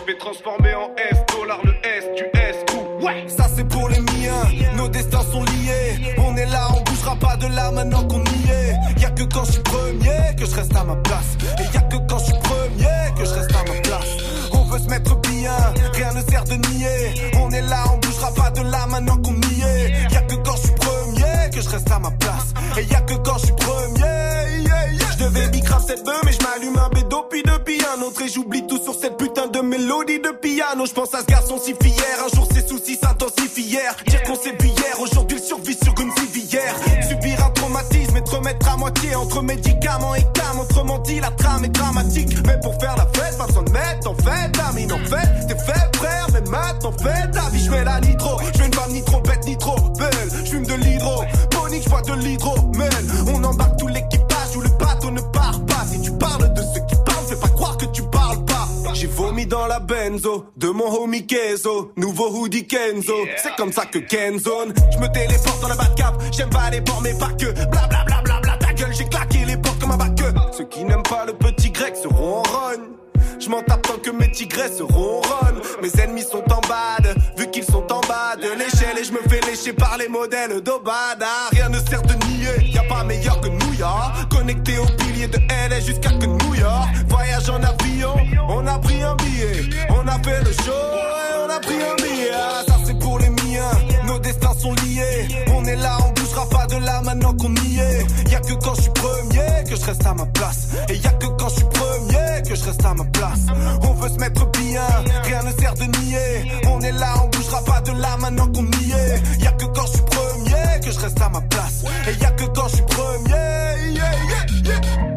Je vais transformer en S, dollar le S, du S, coup. Ouais, ça c'est pour les miens, nos destins sont liés. On est là, on bougera pas de là maintenant qu'on y est. Y a que quand je suis premier que je reste à ma place. Et y a que quand je suis premier que je reste à ma place. On veut se mettre bien, rien ne sert de nier. On est là, on pas de là maintenant qu'on y est. Y a que quand je suis premier que je reste à ma place. Et y a que quand je suis premier. yeah. Je devais bicrave cette bœuf, mais je m'allume un bédo puis depuis un autre. Et j'oublie tout sur cette putain de mélodie de piano. Je pense à ce garçon si fier. Un jour ses soucis s'intensifièrent. Dire qu'on s'est hier, aujourd'hui il survit sur une civière. Subir un traumatisme et te remettre à moitié entre médicaments et cam. Autrement dit, la trame est dramatique. Mais pour faire la fête, pas besoin de mettre en fait. Amine, en fait, fais ta vie. Je mets la nitro, je fais une femme ni trop bête ni trop belle. Je fume de l'hydro, ponique, je de l'hydromel. On embarque tout l'équipage où le bateau ne part pas. Si tu parles de ceux qui parlent, fais pas croire que tu parles pas. J'ai vomi dans la benzo de mon homie Kenzo, nouveau hoodie Kenzo. C'est comme ça que Kenzone. Je me téléporte dans la Batcave, j'aime pas les bords mais pas que. Bla bla bla bla bla, ta gueule, j'ai claqué les portes comme un bac. Ceux qui n'aiment pas le petit grec seront en rogne. Je m'en tape tant que mes tigresses ronronnent. Mes ennemis sont en bad, vu qu'ils sont en bas de l'échelle. Et je me fais lécher par les modèles d'Obada. Rien ne sert de nier, y a pas meilleur que New York. Connecté au pilier de LA jusqu'à que New York. Voyage en avion, on a pris un billet. On a fait le show et on a pris un billet. Ah, ça c'est pour les miens, nos destins sont liés. On est là, on pas de là maintenant qu'on y est. Y a que quand je suis premier que je reste à ma place. Et y a que quand je suis premier que je reste à ma place. On veut se mettre bien, rien ne sert de nier. On est là, on bougera pas de là maintenant qu'on y est. Y a que quand je suis premier que je reste à ma place. Et y a que quand je suis premier. yeah, yeah, yeah.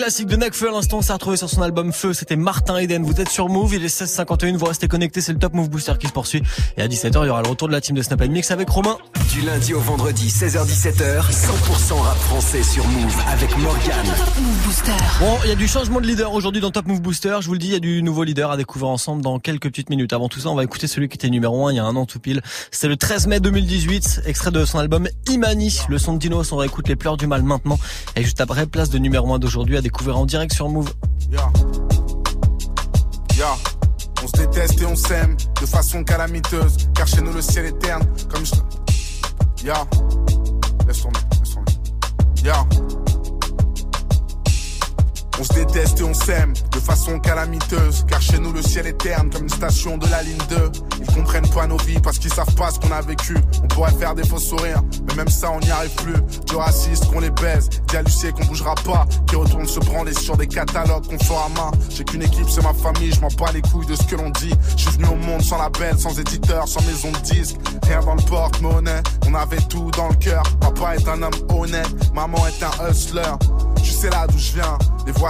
Classique de Nekfeu à l'instant, s'est retrouvé sur son album Feu, c'était Martin Eden. Vous êtes sur Move, il est 16h51, vous restez connectés, c'est le Top Move Booster qui se poursuit. Et à 17h, il y aura le retour de la team de Snap Mix avec Romain. Du lundi au vendredi, 16h17h, 100% rap français sur Move avec Morgan. Bon, il y a du changement de leader aujourd'hui dans Top Move Booster. Je vous le dis, il y a du nouveau leader à découvrir ensemble dans quelques petites minutes. Avant tout ça, on va écouter celui qui était numéro 1 il y a un an tout pile. C'était le 13 mai 2018, extrait de son album Imani. Le son de Dinos, on réécoute les pleurs du mal maintenant. Et juste après, place de numéro 1 d'aujourd'hui à découvrir en direct sur Move. On se déteste et on s'aime de façon calamiteuse. Car chez nous le ciel est terne. Comme je. Ya. Laisse tomber, laisse tomber. Ya. On se déteste et on s'aime de façon calamiteuse. Car chez nous le ciel est terne comme une station de la ligne 2. Ils comprennent pas nos vies parce qu'ils savent pas ce qu'on a vécu. On pourrait faire des faux sourires, mais même ça on n'y arrive plus. Du raciste qu'on les baise, dit à Lucie qu'on bougera pas. Qui retourne se branler sur des catalogues qu'on fera à main. J'ai qu'une équipe, c'est ma famille, je m'en bats les couilles de ce que l'on dit. Je suis venu au monde sans label, sans éditeur, sans maison de disque. Rien dans le porte-monnaie, On avait tout dans le cœur. Papa est un homme honnête, maman est un hustler. Tu sais là d'où je viens, les voix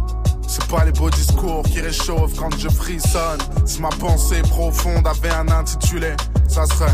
C'est pas les beaux discours qui réchauffent quand je frissonne. Si ma pensée profonde avait un intitulé, ça serait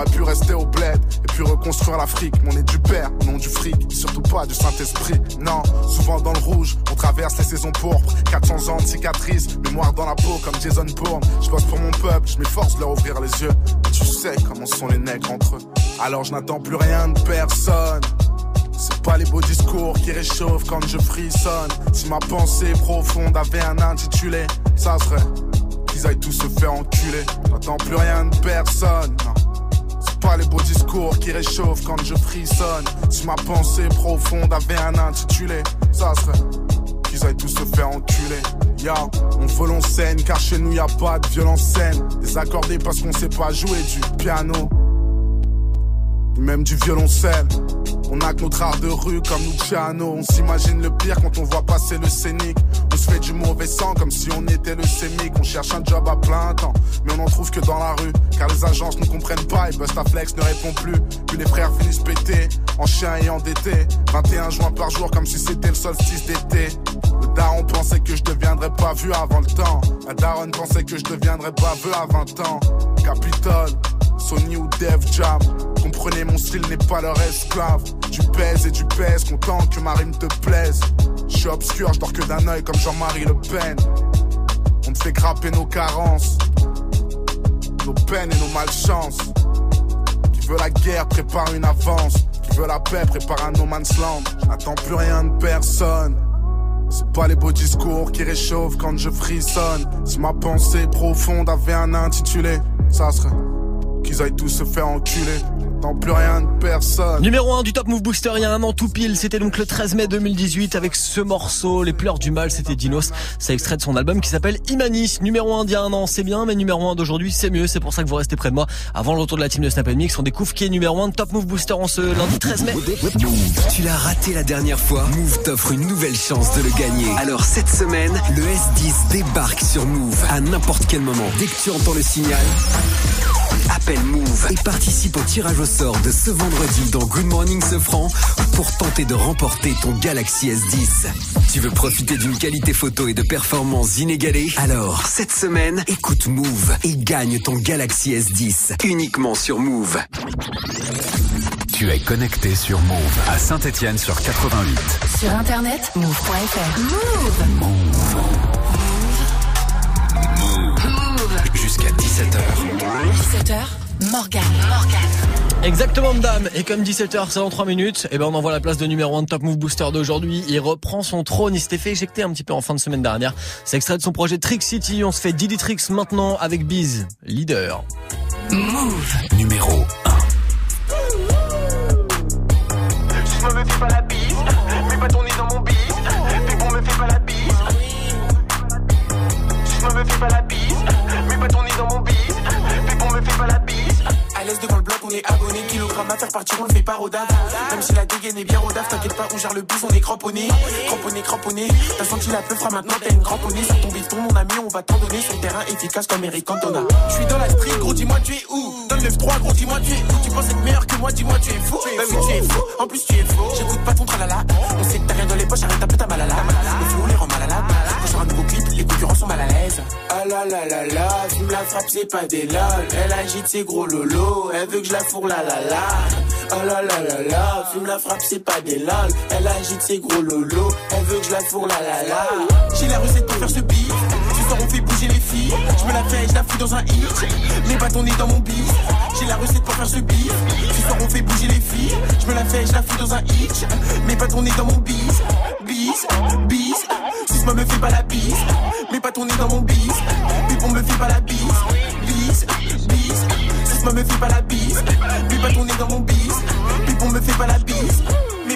Aurait pu rester au bled et puis reconstruire l'Afrique. Mais on est du père, nom du fric, surtout pas du Saint-Esprit. Non, souvent dans le rouge, on traverse les saisons pourpres. 400 ans de cicatrices, mémoire dans la peau comme Jason Bourne. Je bosse pour mon peuple, je m'efforce de leur ouvrir les yeux. Tu sais comment sont les nègres entre eux. Alors je n'attends plus rien de personne. C'est pas les beaux discours qui réchauffent quand je frissonne. Si ma pensée profonde avait un intitulé, ça serait qu'ils aillent tous se faire enculer. J'attends plus rien de personne. Non. Pas les beaux discours qui réchauffent quand je frissonne. Si ma pensée profonde avait un intitulé, ça serait qu'ils aillent tous se faire enculer. Ya, on veut l'on scène car chez nous y a pas de violence saine. Désaccordé parce qu'on sait pas jouer du piano, même du violoncelle. On a que notre art de rue comme Luciano. On s'imagine le pire quand on voit passer le scénic. On se fait du mauvais sang comme si on était le sémic. On cherche un job à plein temps, mais on en trouve que dans la rue. Car les agences ne comprennent pas et Bustaflex ne répond plus. Puis les frères finissent pétés, en chien et endettés. 21 juin par jour comme si c'était le solstice d'été. Le daron pensait que je deviendrais pas vu avant le temps. La daronne pensait que je deviendrais pas vu à 20 ans. Capitole. Sony ou Dev Jam. Comprenez, mon style n'est pas leur esclave. Tu pèses et tu pèses, content que ma rime te plaise. Je suis obscur, je dors que d'un œil comme Jean-Marie Le Pen. On te fait grapper nos carences, nos peines et nos malchances. Qui veut la guerre prépare une avance. Qui veut la paix prépare un no man's land. Je n'attends plus rien de personne. C'est pas les beaux discours qui réchauffent quand je frissonne. Si ma pensée profonde avait un intitulé, ça serait qu'ils aillent tous se faire enculer. J'attends plus rien de personne. Numéro 1 du Top Move Booster il y a un an tout pile, c'était donc le 13 mai 2018 avec ce morceau, Les pleurs du mal, c'était Dinos. C'est extrait de son album qui s'appelle Imanis. Numéro 1 d'il y a un an, c'est bien, mais numéro 1 d'aujourd'hui, c'est mieux. C'est pour ça que vous restez près de moi. Avant le retour de la team de Snap Mix, on découvre qui est numéro 1 de Top Move Booster en ce lundi 13 mai. Tu l'as raté la dernière fois Move t'offre une nouvelle chance de le gagner. Alors cette semaine, le S10 débarque sur Move à n'importe quel moment. Dès que tu entends le signal, appelle Move et participe au tirage au sort de ce vendredi dans Good Morning Sofran pour tenter de remporter ton Galaxy S10. Tu veux profiter d'une qualité photo et de performances inégalées? Alors, cette semaine, écoute Move et gagne ton Galaxy S10 uniquement sur Move. Tu es connecté sur Move à Saint-Étienne sur 88. Sur internet, move.fr. Move. Jusqu'à 17h. 17h, Morgane. Morgane. Exactement, madame. Et comme 17h, c'est dans 3 minutes, et ben, on envoie la place de numéro 1 de Top Move Booster d'aujourd'hui. Il reprend son trône. Il s'était fait éjecter un petit peu en fin de semaine dernière. C'est extrait de son projet Trick City. On se fait Diddy Tricks maintenant avec Biz, leader. Move. Numéro 1. L'aise devant le bloc, on est abonné. Kilogramme à faire partir, on le fait pas rodave. Même si la dégaine est bien rodave, t'inquiète pas, on gère le bus, on est cramponné. Cramponné, cramponné. T'as senti la peu fera maintenant, t'as une cramponnée. Sur ton bifton, mon ami, on va t'en donner. Sur le terrain efficace comme Eric Cantona. Je suis dans la street, gros, dis-moi, tu es où? Donne le 3 gros, dis-moi, tu es où? Tu penses être meilleur que moi, dis-moi, tu es fou. Bah oui, tu es fou. En plus, tu es faux. J'écoute pas ton tralala. On sait que t'as rien dans les poches, arrête un peu ta malala. Les les concurrents sont mal à l'aise. Ah la tu me la frappes, c'est pas des lol. Elle agite ses gros lolos, elle veut que je la fourre la la la. Ah la la la la, tu me la frappes, c'est pas des lol. Elle agite ses gros lolos, elle veut que je la fourre la la la. J'ai la recette pour faire ce beat. Ce soir on fait bouger les filles. Je me la fais, je la fous dans un hit. Mes bâtons nez dans mon bif. J'ai la recette pour faire ce beat. Ce soir on fait bouger les filles. Je me la fais, je la fous dans un hit. Mes bâtons nez dans mon bis. Bis, bis. Suce-moi, me fais pas la bise. Mets pas ton nez dans mon bis. Puis me fait pas la bise. Bis, bis. Suce-moi, me fais pas la bise. Mets pas ton nez dans mon bis. Puis me fait pas la bise.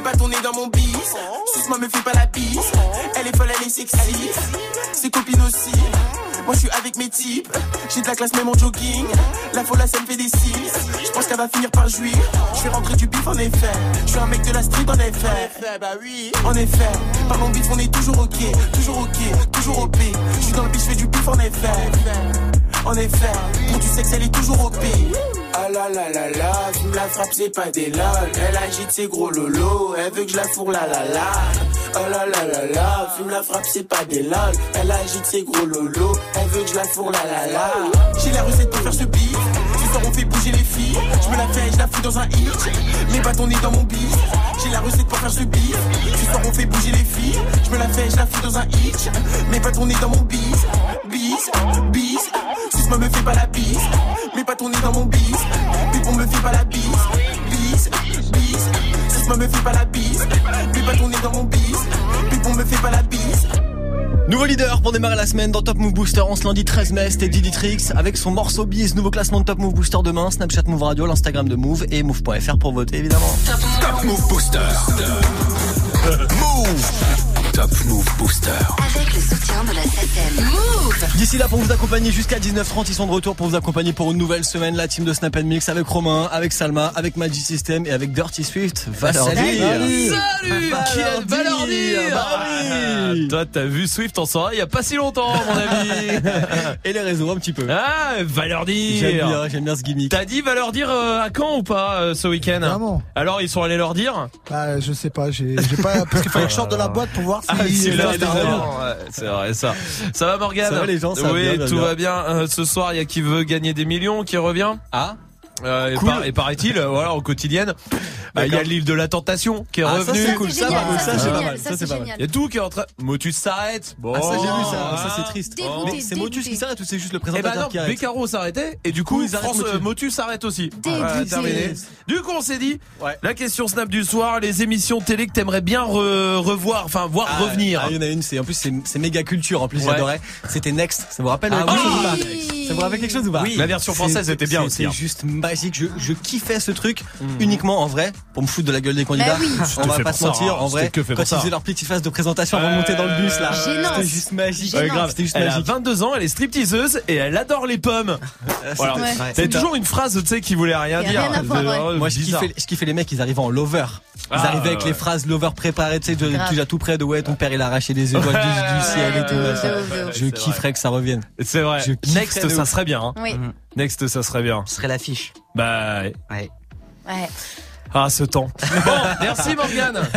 Pas ton nez dans mon bis. Suce-moi, me fais pas la bise. Elle est folle, elle est sexy. Ses copines aussi. Moi je suis avec mes types, j'ai de la classe même en jogging. La folle ça me fait des cils. Je pense qu'elle va finir par jouir. Je vais rentrer du bif en effet. Je suis un mec de la street en effet. bah oui. En effet, parlons bif on est toujours ok, toujours ok, toujours OP. Je suis dans le bif, je fais du bif en effet. En effet, pour du sexe elle est toujours OP. Ah la la la la, tu me la frappes c'est pas des lol. Elle agite ses gros lolos, elle veut que je la fourre la la la. Oh la la la la, fume la frappe, c'est pas des lol. Elle agite ses gros lolos, elle veut que je la fourre la la la. J'ai la recette pour faire ce beat. Soir on fait bouger les filles. Je me la fais, je la fous dans un hit. Mes bâtons nez dans mon bis. J'ai la recette pour faire ce beat. Ce soir on fait bouger les filles. Je me la fais, je la fous dans un hit. Mes bâtons nez dans mon bis. Bis, bis. Suce-moi, me fais pas la bise. Mes bâtons nez dans mon bis. On me fait pas la bise. Bis, bis. Suce-moi, me fais pas la bise. Mes bâtons nez dans mon bis. On me fait pas la bise. Nouveau leader pour démarrer la semaine dans Top Move Booster en ce lundi 13 mai, c'était Didi Trix avec son morceau bis, nouveau classement de Top Move Booster demain, Snapchat Move Radio, l'Instagram de Move et Move.fr pour voter évidemment. Top Move Booster. Move. Top Move Booster. Avec le soutien de la SACEM. Move D'ici là pour vous accompagner jusqu'à 19h30, ils sont de retour pour vous accompagner pour une nouvelle semaine, la team de Snap Mix avec Romain, avec Salma, avec Magic System et avec Dirty Swift. Valeur Salut. dire. Salut Valeur dire Bah oui. Toi, t'as vu Swift en soirée il y a pas si longtemps, mon ami. Et les réseaux un petit peu. Ah, Valeur dire. J'aime bien, j'aime bien ce gimmick. T'as dit Valeur dire euh, à quand ou pas euh, ce week-end? Vraiment. Alors ils sont allés leur dire? Bah, je sais pas, j'ai j'ai pas parce qu'il fallait que je sorte de la boîte pour voir si Ah, c'est c'est vrai ça. Ça va Morgane Ça va, les gens, ça Oui, bien, tout va bien. Euh, ce soir, il y a qui veut gagner des millions qui revient? Ah Euh, et Cool. par- et paraît-il, euh, voilà, en quotidienne, euh, il y a l'île de la tentation qui est Ah, ça, revenu. c'est cool, ça, ça, ça, c'est pas mal, ça, ça, c'est. Il y a tout qui est en train. Motus s'arrête. Bon. Ah ça j'ai vu ça, Ah. ça c'est triste. Dégoûté, Mais c'est Motus qui s'arrête ou c'est juste le Eh ben présentateur non, qui arrête Beccaro s'arrêtait et du coup ils arrêtent France Motus. Motus s'arrête aussi. Voilà, terminé. Du coup on s'est dit Ouais. la question snap du soir, les émissions télé que t'aimerais bien re- revoir, enfin voir Ah, revenir. ah, il y en a une, c'est en plus c'est méga culture en plus j'adorais. C'était Next. Ça vous rappelle Ah oui. Ça vous rappelle quelque chose ou pas Oui. La version C'est- française était bien c'est- aussi, C'est hein. juste magique. Je, je kiffais ce truc uniquement en vrai pour me foutre de la gueule des candidats. Bah oui. On va pas se ça, mentir. hein. En vrai, que quand ça. ils faisaient leur petite phase de présentation avant de monter dans le bus là, Gênance. c'était juste magique. Ouais, grave. C'était juste Elle a magique. 22 ans, elle est stripteaseuse et elle adore les pommes. Voilà. T'avais toujours une phrase, tu sais, qui voulait rien a dire. oh, Moi, je kiffais, les mecs, ils arrivaient en lover. Ils Ah, arrivaient avec les phrases lover préparées, tu sais, déjà tout près de ouais, ton père il a arraché des étoiles du, ciel et tout. Je C'est kifferais que ça revienne. C'est vrai. Next, ça serait bien. hein. Oui. Next, ça serait bien. Ce serait l'affiche. Bah, ouais. Ouais. Ouais. ah, ce temps. Bon, merci Morgane.